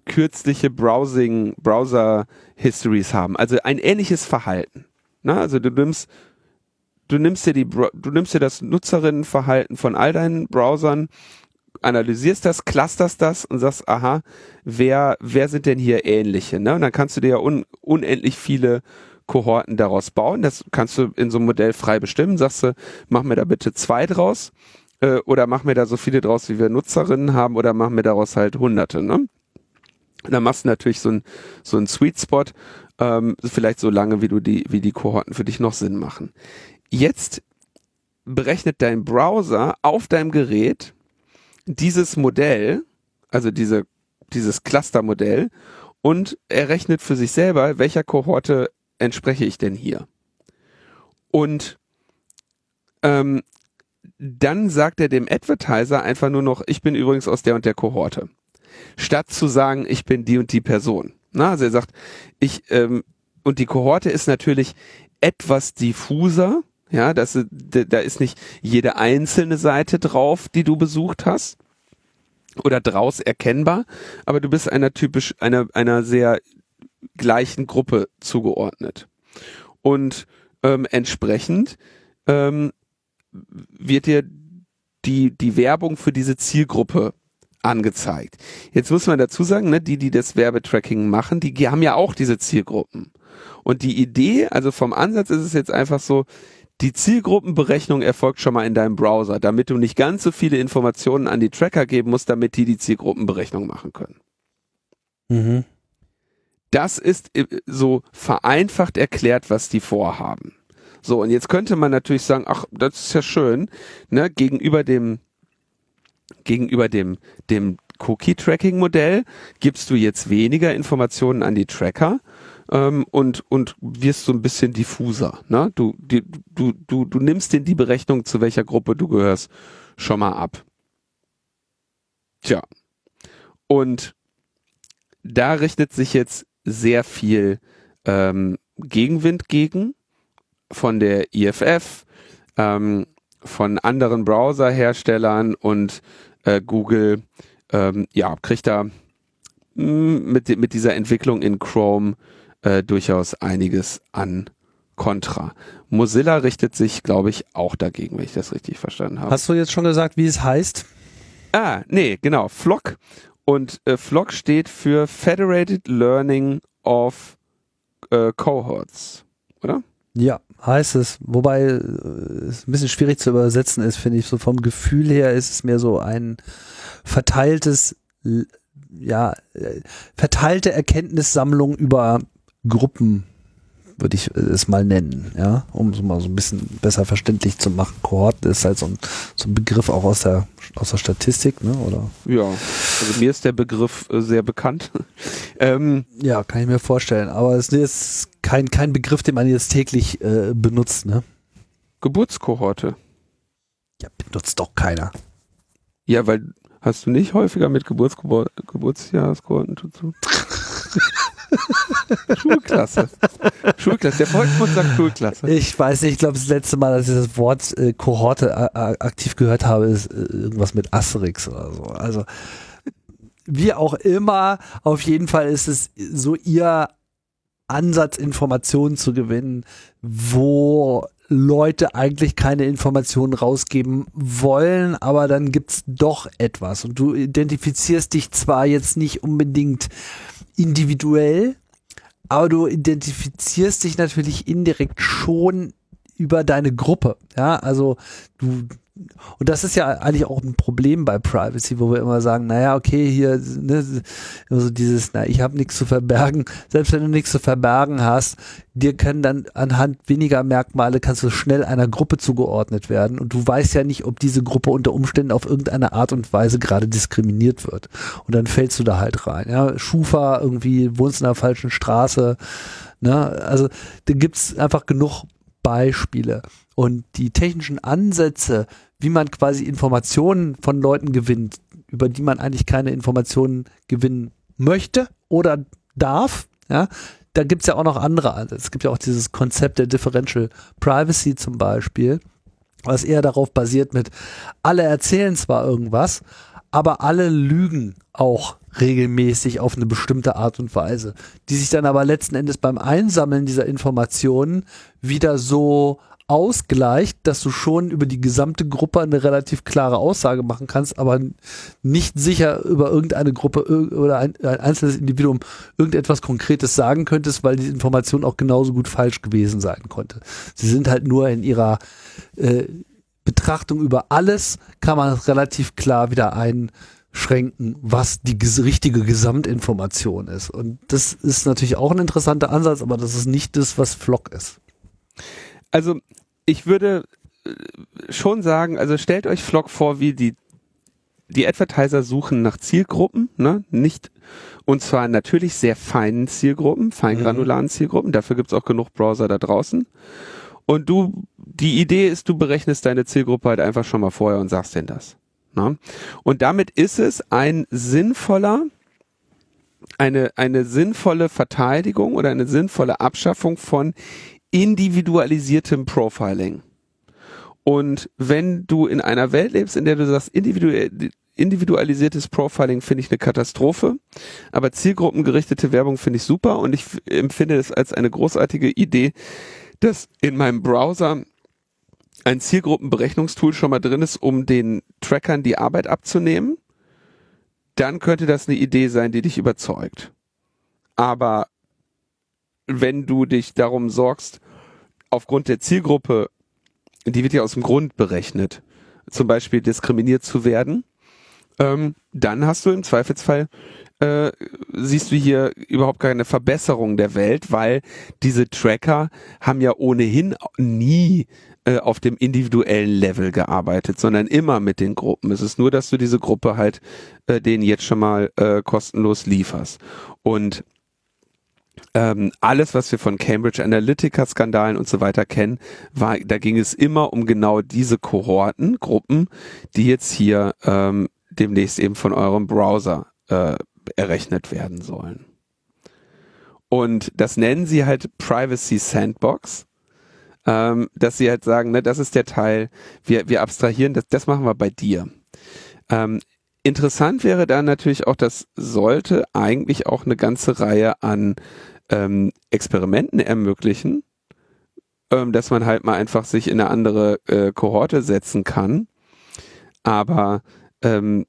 Speaker 2: kürzliche Browsing, Browser Histories haben. Also ein ähnliches Verhalten. Na, also du nimmst, du nimmst dir die, du nimmst dir das Nutzerinnenverhalten von all deinen Browsern, analysierst das, clusterst das und sagst, aha, wer, wer sind denn hier ähnliche? Ne? Und dann kannst du dir ja un, unendlich viele Kohorten daraus bauen. Das kannst du in so einem Modell frei bestimmen. Sagst du, mach mir da bitte zwei draus äh, oder mach mir da so viele draus, wie wir Nutzerinnen haben oder mach mir daraus halt hunderte. Ne? dann machst du natürlich so ein so ein Sweet Spot, ähm, vielleicht so lange, wie du die, wie die Kohorten für dich noch Sinn machen. Jetzt berechnet dein Browser auf deinem Gerät dieses Modell, also diese, dieses Cluster-Modell, und er rechnet für sich selber, welcher Kohorte entspreche ich denn hier. Und ähm, dann sagt er dem Advertiser einfach nur noch, ich bin übrigens aus der und der Kohorte statt zu sagen, ich bin die und die Person. Na, also er sagt, ich, ähm, und die Kohorte ist natürlich etwas diffuser, ja, das, da ist nicht jede einzelne Seite drauf, die du besucht hast oder draus erkennbar, aber du bist einer typisch, einer, einer sehr gleichen Gruppe zugeordnet. Und ähm, entsprechend ähm, wird dir die, die Werbung für diese Zielgruppe angezeigt. Jetzt muss man dazu sagen, ne, die, die das Werbetracking machen, die haben ja auch diese Zielgruppen. Und die Idee, also vom Ansatz ist es jetzt einfach so, die Zielgruppenberechnung erfolgt schon mal in deinem Browser, damit du nicht ganz so viele Informationen an die Tracker geben musst, damit die die Zielgruppenberechnung machen können. Mhm. Das ist äh, so vereinfacht erklärt, was die vorhaben. So, und jetzt könnte man natürlich sagen, ach, das ist ja schön, ne, gegenüber dem gegenüber dem, dem Cookie-Tracking-Modell gibst du jetzt weniger Informationen an die Tracker ähm, und, und wirst so ein bisschen diffuser. Ne? Du, die, du, du, du nimmst den die Berechnung, zu welcher Gruppe du gehörst, schon mal ab. Tja. Und da richtet sich jetzt sehr viel ähm, Gegenwind gegen von der IFF, ähm, von anderen Browserherstellern und äh, Google ähm, ja kriegt da mh, hm, mit, mit dieser Entwicklung in Chrome äh, durchaus einiges an Contra. Mozilla richtet sich, glaube ich, auch dagegen, wenn ich das richtig verstanden habe.
Speaker 1: Hast du jetzt schon gesagt, wie es heißt?
Speaker 2: Ah, nee, genau, Flock. Und äh, Flock steht für Federated Learning of äh, Cohorts, oder?
Speaker 1: Ja, heißt es. Wobei äh, es ein bisschen schwierig zu übersetzen ist, finde ich. So vom Gefühl her ist es mehr so ein verteiltes, ja, äh, verteilte Erkenntnissammlung über Gruppen würde ich es mal nennen, ja, um es mal so ein bisschen besser verständlich zu machen. Kohorten ist halt so ein, so ein Begriff auch aus der, aus der Statistik, ne, oder?
Speaker 2: Ja, also mir ist der Begriff äh, sehr bekannt.
Speaker 1: ähm, ja, kann ich mir vorstellen, aber es ist kein, kein Begriff, den man jetzt täglich äh, benutzt, ne?
Speaker 2: Geburtskohorte.
Speaker 1: Ja, benutzt doch keiner.
Speaker 2: Ja, weil hast du nicht häufiger mit Geburtsgebor Geburtsjahreskohorten zu tun? Schulklasse. Schulklasse. Der Volksmund sagt Schulklasse.
Speaker 1: Ich weiß nicht, ich glaube, das letzte Mal, dass ich das Wort äh, Kohorte äh, aktiv gehört habe, ist äh, irgendwas mit Asterix oder so. Also, wie auch immer, auf jeden Fall ist es so ihr Ansatz, Informationen zu gewinnen, wo Leute eigentlich keine Informationen rausgeben wollen, aber dann gibt's doch etwas und du identifizierst dich zwar jetzt nicht unbedingt individuell, aber du identifizierst dich natürlich indirekt schon über deine Gruppe. Ja, also du, und das ist ja eigentlich auch ein Problem bei Privacy, wo wir immer sagen, naja, okay, hier, ne, also dieses, na, ich habe nichts zu verbergen. Selbst wenn du nichts zu verbergen hast, dir können dann anhand weniger Merkmale kannst du schnell einer Gruppe zugeordnet werden und du weißt ja nicht, ob diese Gruppe unter Umständen auf irgendeine Art und Weise gerade diskriminiert wird. Und dann fällst du da halt rein. Ja, Schufa irgendwie wohnst in der falschen Straße. Ne? Also da gibt's einfach genug Beispiele. Und die technischen Ansätze, wie man quasi Informationen von Leuten gewinnt, über die man eigentlich keine Informationen gewinnen möchte oder darf, ja, da gibt's ja auch noch andere Ansätze. Es gibt ja auch dieses Konzept der Differential Privacy zum Beispiel, was eher darauf basiert mit, alle erzählen zwar irgendwas, aber alle lügen auch regelmäßig auf eine bestimmte Art und Weise, die sich dann aber letzten Endes beim Einsammeln dieser Informationen wieder so ausgleicht, dass du schon über die gesamte Gruppe eine relativ klare Aussage machen kannst, aber nicht sicher über irgendeine Gruppe oder ein, ein einzelnes Individuum irgendetwas Konkretes sagen könntest, weil die Information auch genauso gut falsch gewesen sein konnte. Sie sind halt nur in ihrer äh, Betrachtung über alles, kann man relativ klar wieder einschränken, was die richtige Gesamtinformation ist. Und das ist natürlich auch ein interessanter Ansatz, aber das ist nicht das, was Flock ist.
Speaker 2: Also ich würde äh, schon sagen, also stellt euch Flock vor, wie die die Advertiser suchen nach Zielgruppen, ne? Nicht und zwar natürlich sehr feinen Zielgruppen, feingranularen mhm. Zielgruppen. Dafür gibt's auch genug Browser da draußen. Und du, die Idee ist, du berechnest deine Zielgruppe halt einfach schon mal vorher und sagst denn das. Ne? Und damit ist es ein sinnvoller, eine, eine sinnvolle Verteidigung oder eine sinnvolle Abschaffung von individualisiertem Profiling. Und wenn du in einer Welt lebst, in der du sagst, individualisiertes Profiling finde ich eine Katastrophe, aber zielgruppengerichtete Werbung finde ich super und ich empfinde es als eine großartige Idee, dass in meinem Browser ein Zielgruppenberechnungstool schon mal drin ist, um den Trackern die Arbeit abzunehmen, dann könnte das eine Idee sein, die dich überzeugt. Aber wenn du dich darum sorgst, aufgrund der Zielgruppe, die wird ja aus dem Grund berechnet, zum Beispiel diskriminiert zu werden, ähm, dann hast du im Zweifelsfall äh, siehst du hier überhaupt keine Verbesserung der Welt, weil diese Tracker haben ja ohnehin nie äh, auf dem individuellen Level gearbeitet, sondern immer mit den Gruppen. Es ist nur, dass du diese Gruppe halt äh, denen jetzt schon mal äh, kostenlos lieferst. Und ähm, alles, was wir von Cambridge Analytica-Skandalen und so weiter kennen, war, da ging es immer um genau diese Kohorten, Gruppen, die jetzt hier ähm, demnächst eben von eurem Browser äh, errechnet werden sollen. Und das nennen sie halt Privacy Sandbox, ähm, dass sie halt sagen, ne, das ist der Teil, wir, wir abstrahieren, das, das machen wir bei dir. Ähm, interessant wäre dann natürlich auch, das sollte eigentlich auch eine ganze Reihe an ähm, Experimenten ermöglichen, ähm, dass man halt mal einfach sich in eine andere äh, Kohorte setzen kann. Aber ähm,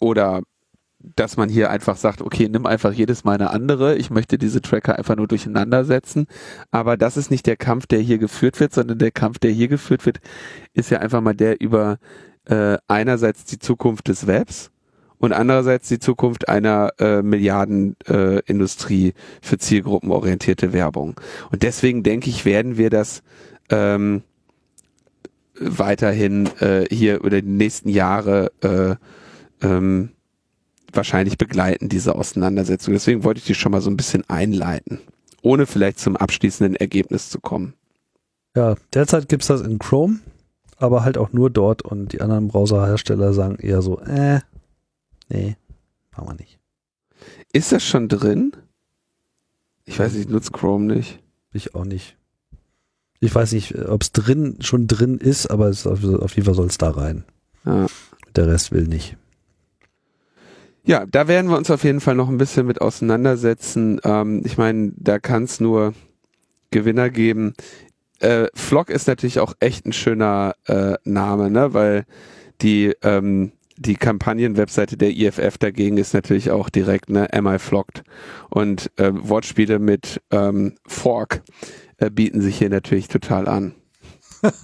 Speaker 2: oder dass man hier einfach sagt, okay, nimm einfach jedes Mal eine andere. Ich möchte diese Tracker einfach nur durcheinander setzen. Aber das ist nicht der Kampf, der hier geführt wird, sondern der Kampf, der hier geführt wird, ist ja einfach mal der über äh, einerseits die Zukunft des Webs und andererseits die Zukunft einer äh, Milliardenindustrie äh, für zielgruppenorientierte Werbung. Und deswegen denke ich, werden wir das ähm, weiterhin äh, hier über die nächsten Jahre äh, ähm, wahrscheinlich begleiten, diese Auseinandersetzung. Deswegen wollte ich die schon mal so ein bisschen einleiten, ohne vielleicht zum abschließenden Ergebnis zu kommen.
Speaker 1: Ja, derzeit gibt's das in Chrome, aber halt auch nur dort und die anderen Browserhersteller sagen eher so, äh, Nee, machen wir nicht.
Speaker 2: Ist das schon drin? Ich weiß nicht, ich nutze Chrome nicht.
Speaker 1: Ich auch nicht. Ich weiß nicht, ob es drin schon drin ist, aber es auf, auf jeden Fall soll es da rein. Ja. Der Rest will nicht.
Speaker 2: Ja, da werden wir uns auf jeden Fall noch ein bisschen mit auseinandersetzen. Ähm, ich meine, da kann es nur Gewinner geben. Äh, Flock ist natürlich auch echt ein schöner äh, Name, ne? Weil die ähm, die Kampagnenwebseite der IFF dagegen ist natürlich auch direkt ne Am I Flocked und äh, Wortspiele mit ähm, Fork äh, bieten sich hier natürlich total an.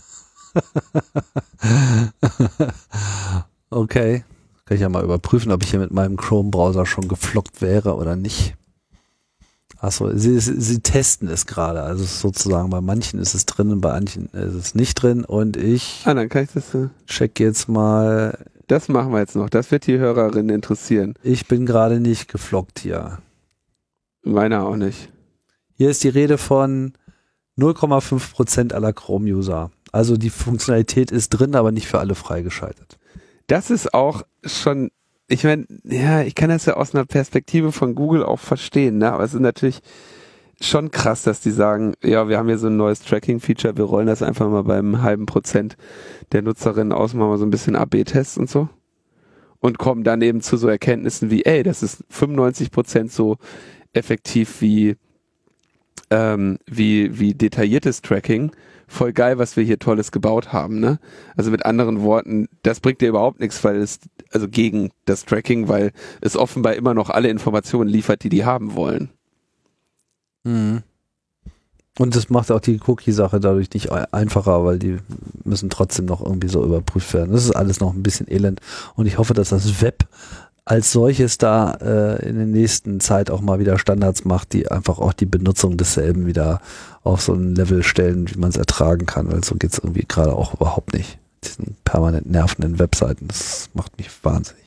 Speaker 1: okay, kann ich ja mal überprüfen, ob ich hier mit meinem Chrome-Browser schon geflockt wäre oder nicht. Achso, sie, sie testen es gerade. Also sozusagen bei manchen ist es drin und bei manchen ist es nicht drin. Und ich,
Speaker 2: ah, dann kann ich das,
Speaker 1: äh check jetzt mal
Speaker 2: das machen wir jetzt noch. Das wird die Hörerinnen interessieren.
Speaker 1: Ich bin gerade nicht geflockt hier.
Speaker 2: Meiner auch nicht.
Speaker 1: Hier ist die Rede von 0,5% aller Chrome-User. Also die Funktionalität ist drin, aber nicht für alle freigeschaltet.
Speaker 2: das ist auch schon, ich meine, ja, ich kann das ja aus einer Perspektive von Google auch verstehen, ne? aber es ist natürlich schon krass, dass die sagen, ja, wir haben hier so ein neues Tracking-Feature, wir rollen das einfach mal beim halben Prozent der Nutzerinnen aus, machen wir so ein bisschen AB-Tests und so. Und kommen dann eben zu so Erkenntnissen wie, ey, das ist 95 Prozent so effektiv wie, ähm, wie, wie detailliertes Tracking. Voll geil, was wir hier Tolles gebaut haben, ne? Also mit anderen Worten, das bringt dir überhaupt nichts, weil es, also gegen das Tracking, weil es offenbar immer noch alle Informationen liefert, die die haben wollen.
Speaker 1: Mhm. Und das macht auch die Cookie-Sache dadurch nicht einfacher, weil die müssen trotzdem noch irgendwie so überprüft werden. Das ist alles noch ein bisschen elend. Und ich hoffe, dass das Web als solches da äh, in der nächsten Zeit auch mal wieder Standards macht, die einfach auch die Benutzung desselben wieder auf so ein Level stellen, wie man es ertragen kann, weil so geht es irgendwie gerade auch überhaupt nicht. Diesen permanent nervenden Webseiten, das macht mich wahnsinnig.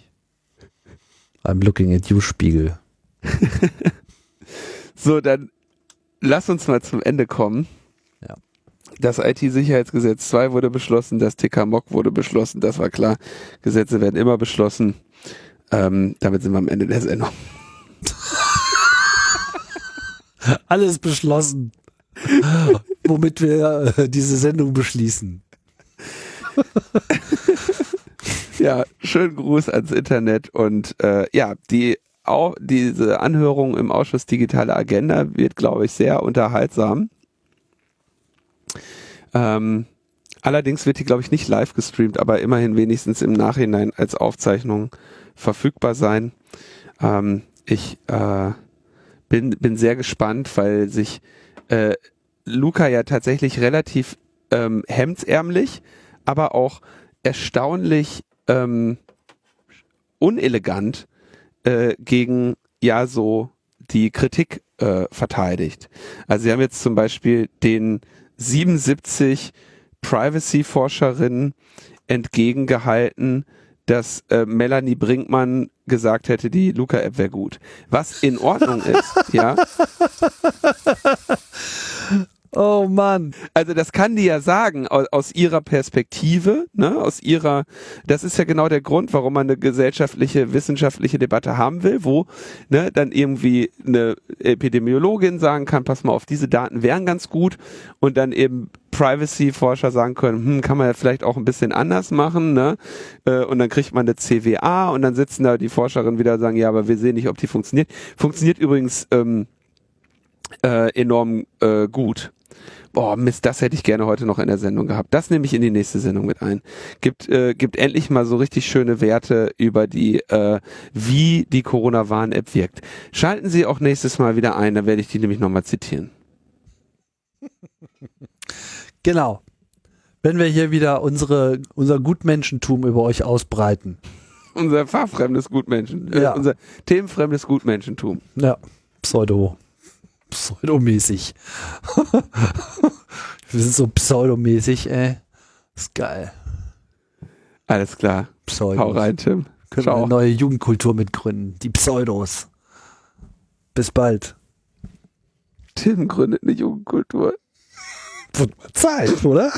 Speaker 1: I'm looking at you, Spiegel.
Speaker 2: so, dann lass uns mal zum Ende kommen.
Speaker 1: Ja.
Speaker 2: Das IT-Sicherheitsgesetz 2 wurde beschlossen, das TK-MOC wurde beschlossen, das war klar. Gesetze werden immer beschlossen. Ähm, damit sind wir am Ende der Sendung.
Speaker 1: Alles beschlossen. Womit wir äh, diese Sendung beschließen.
Speaker 2: ja, schönen Gruß ans Internet und äh, ja, die auch diese Anhörung im Ausschuss Digitale Agenda wird, glaube ich, sehr unterhaltsam. Ähm, allerdings wird die, glaube ich, nicht live gestreamt, aber immerhin wenigstens im Nachhinein als Aufzeichnung verfügbar sein. Ähm, ich äh, bin, bin sehr gespannt, weil sich äh, Luca ja tatsächlich relativ ähm, hemdsärmlich, aber auch erstaunlich ähm, unelegant äh, gegen ja so die Kritik äh, verteidigt. Also sie haben jetzt zum Beispiel den 77 Privacy-Forscherinnen entgegengehalten, dass äh, Melanie Brinkmann gesagt hätte, die Luca-App wäre gut. Was in Ordnung ist, ja.
Speaker 1: Oh Mann.
Speaker 2: Also das kann die ja sagen aus, aus, ihrer Perspektive, ne, aus ihrer, das ist ja genau der Grund, warum man eine gesellschaftliche, wissenschaftliche Debatte haben will, wo ne, dann irgendwie eine Epidemiologin sagen kann, pass mal auf, diese Daten wären ganz gut und dann eben Privacy-Forscher sagen können, hm, kann man ja vielleicht auch ein bisschen anders machen, ne? Äh, und dann kriegt man eine CWA und dann sitzen da die Forscherinnen wieder und sagen, ja, aber wir sehen nicht, ob die funktioniert. Funktioniert übrigens ähm, äh, enorm äh, gut boah, Mist, das hätte ich gerne heute noch in der Sendung gehabt. Das nehme ich in die nächste Sendung mit ein. Gibt, äh, gibt endlich mal so richtig schöne Werte über die, äh, wie die Corona-Warn-App wirkt. Schalten Sie auch nächstes Mal wieder ein, da werde ich die nämlich nochmal zitieren.
Speaker 1: Genau. Wenn wir hier wieder unsere, unser Gutmenschentum über euch ausbreiten.
Speaker 2: unser fachfremdes Gutmenschen, äh, ja. unser themenfremdes Gutmenschentum.
Speaker 1: Ja, Pseudo pseudomäßig. Wir sind so pseudomäßig, ey. ist geil.
Speaker 2: Alles klar.
Speaker 1: Pseudos.
Speaker 2: Hau rein, Tim.
Speaker 1: Können Ciao. wir eine neue Jugendkultur mitgründen. Die Pseudos. Bis bald.
Speaker 2: Tim gründet eine Jugendkultur.
Speaker 1: Wird mal Zeit, oder?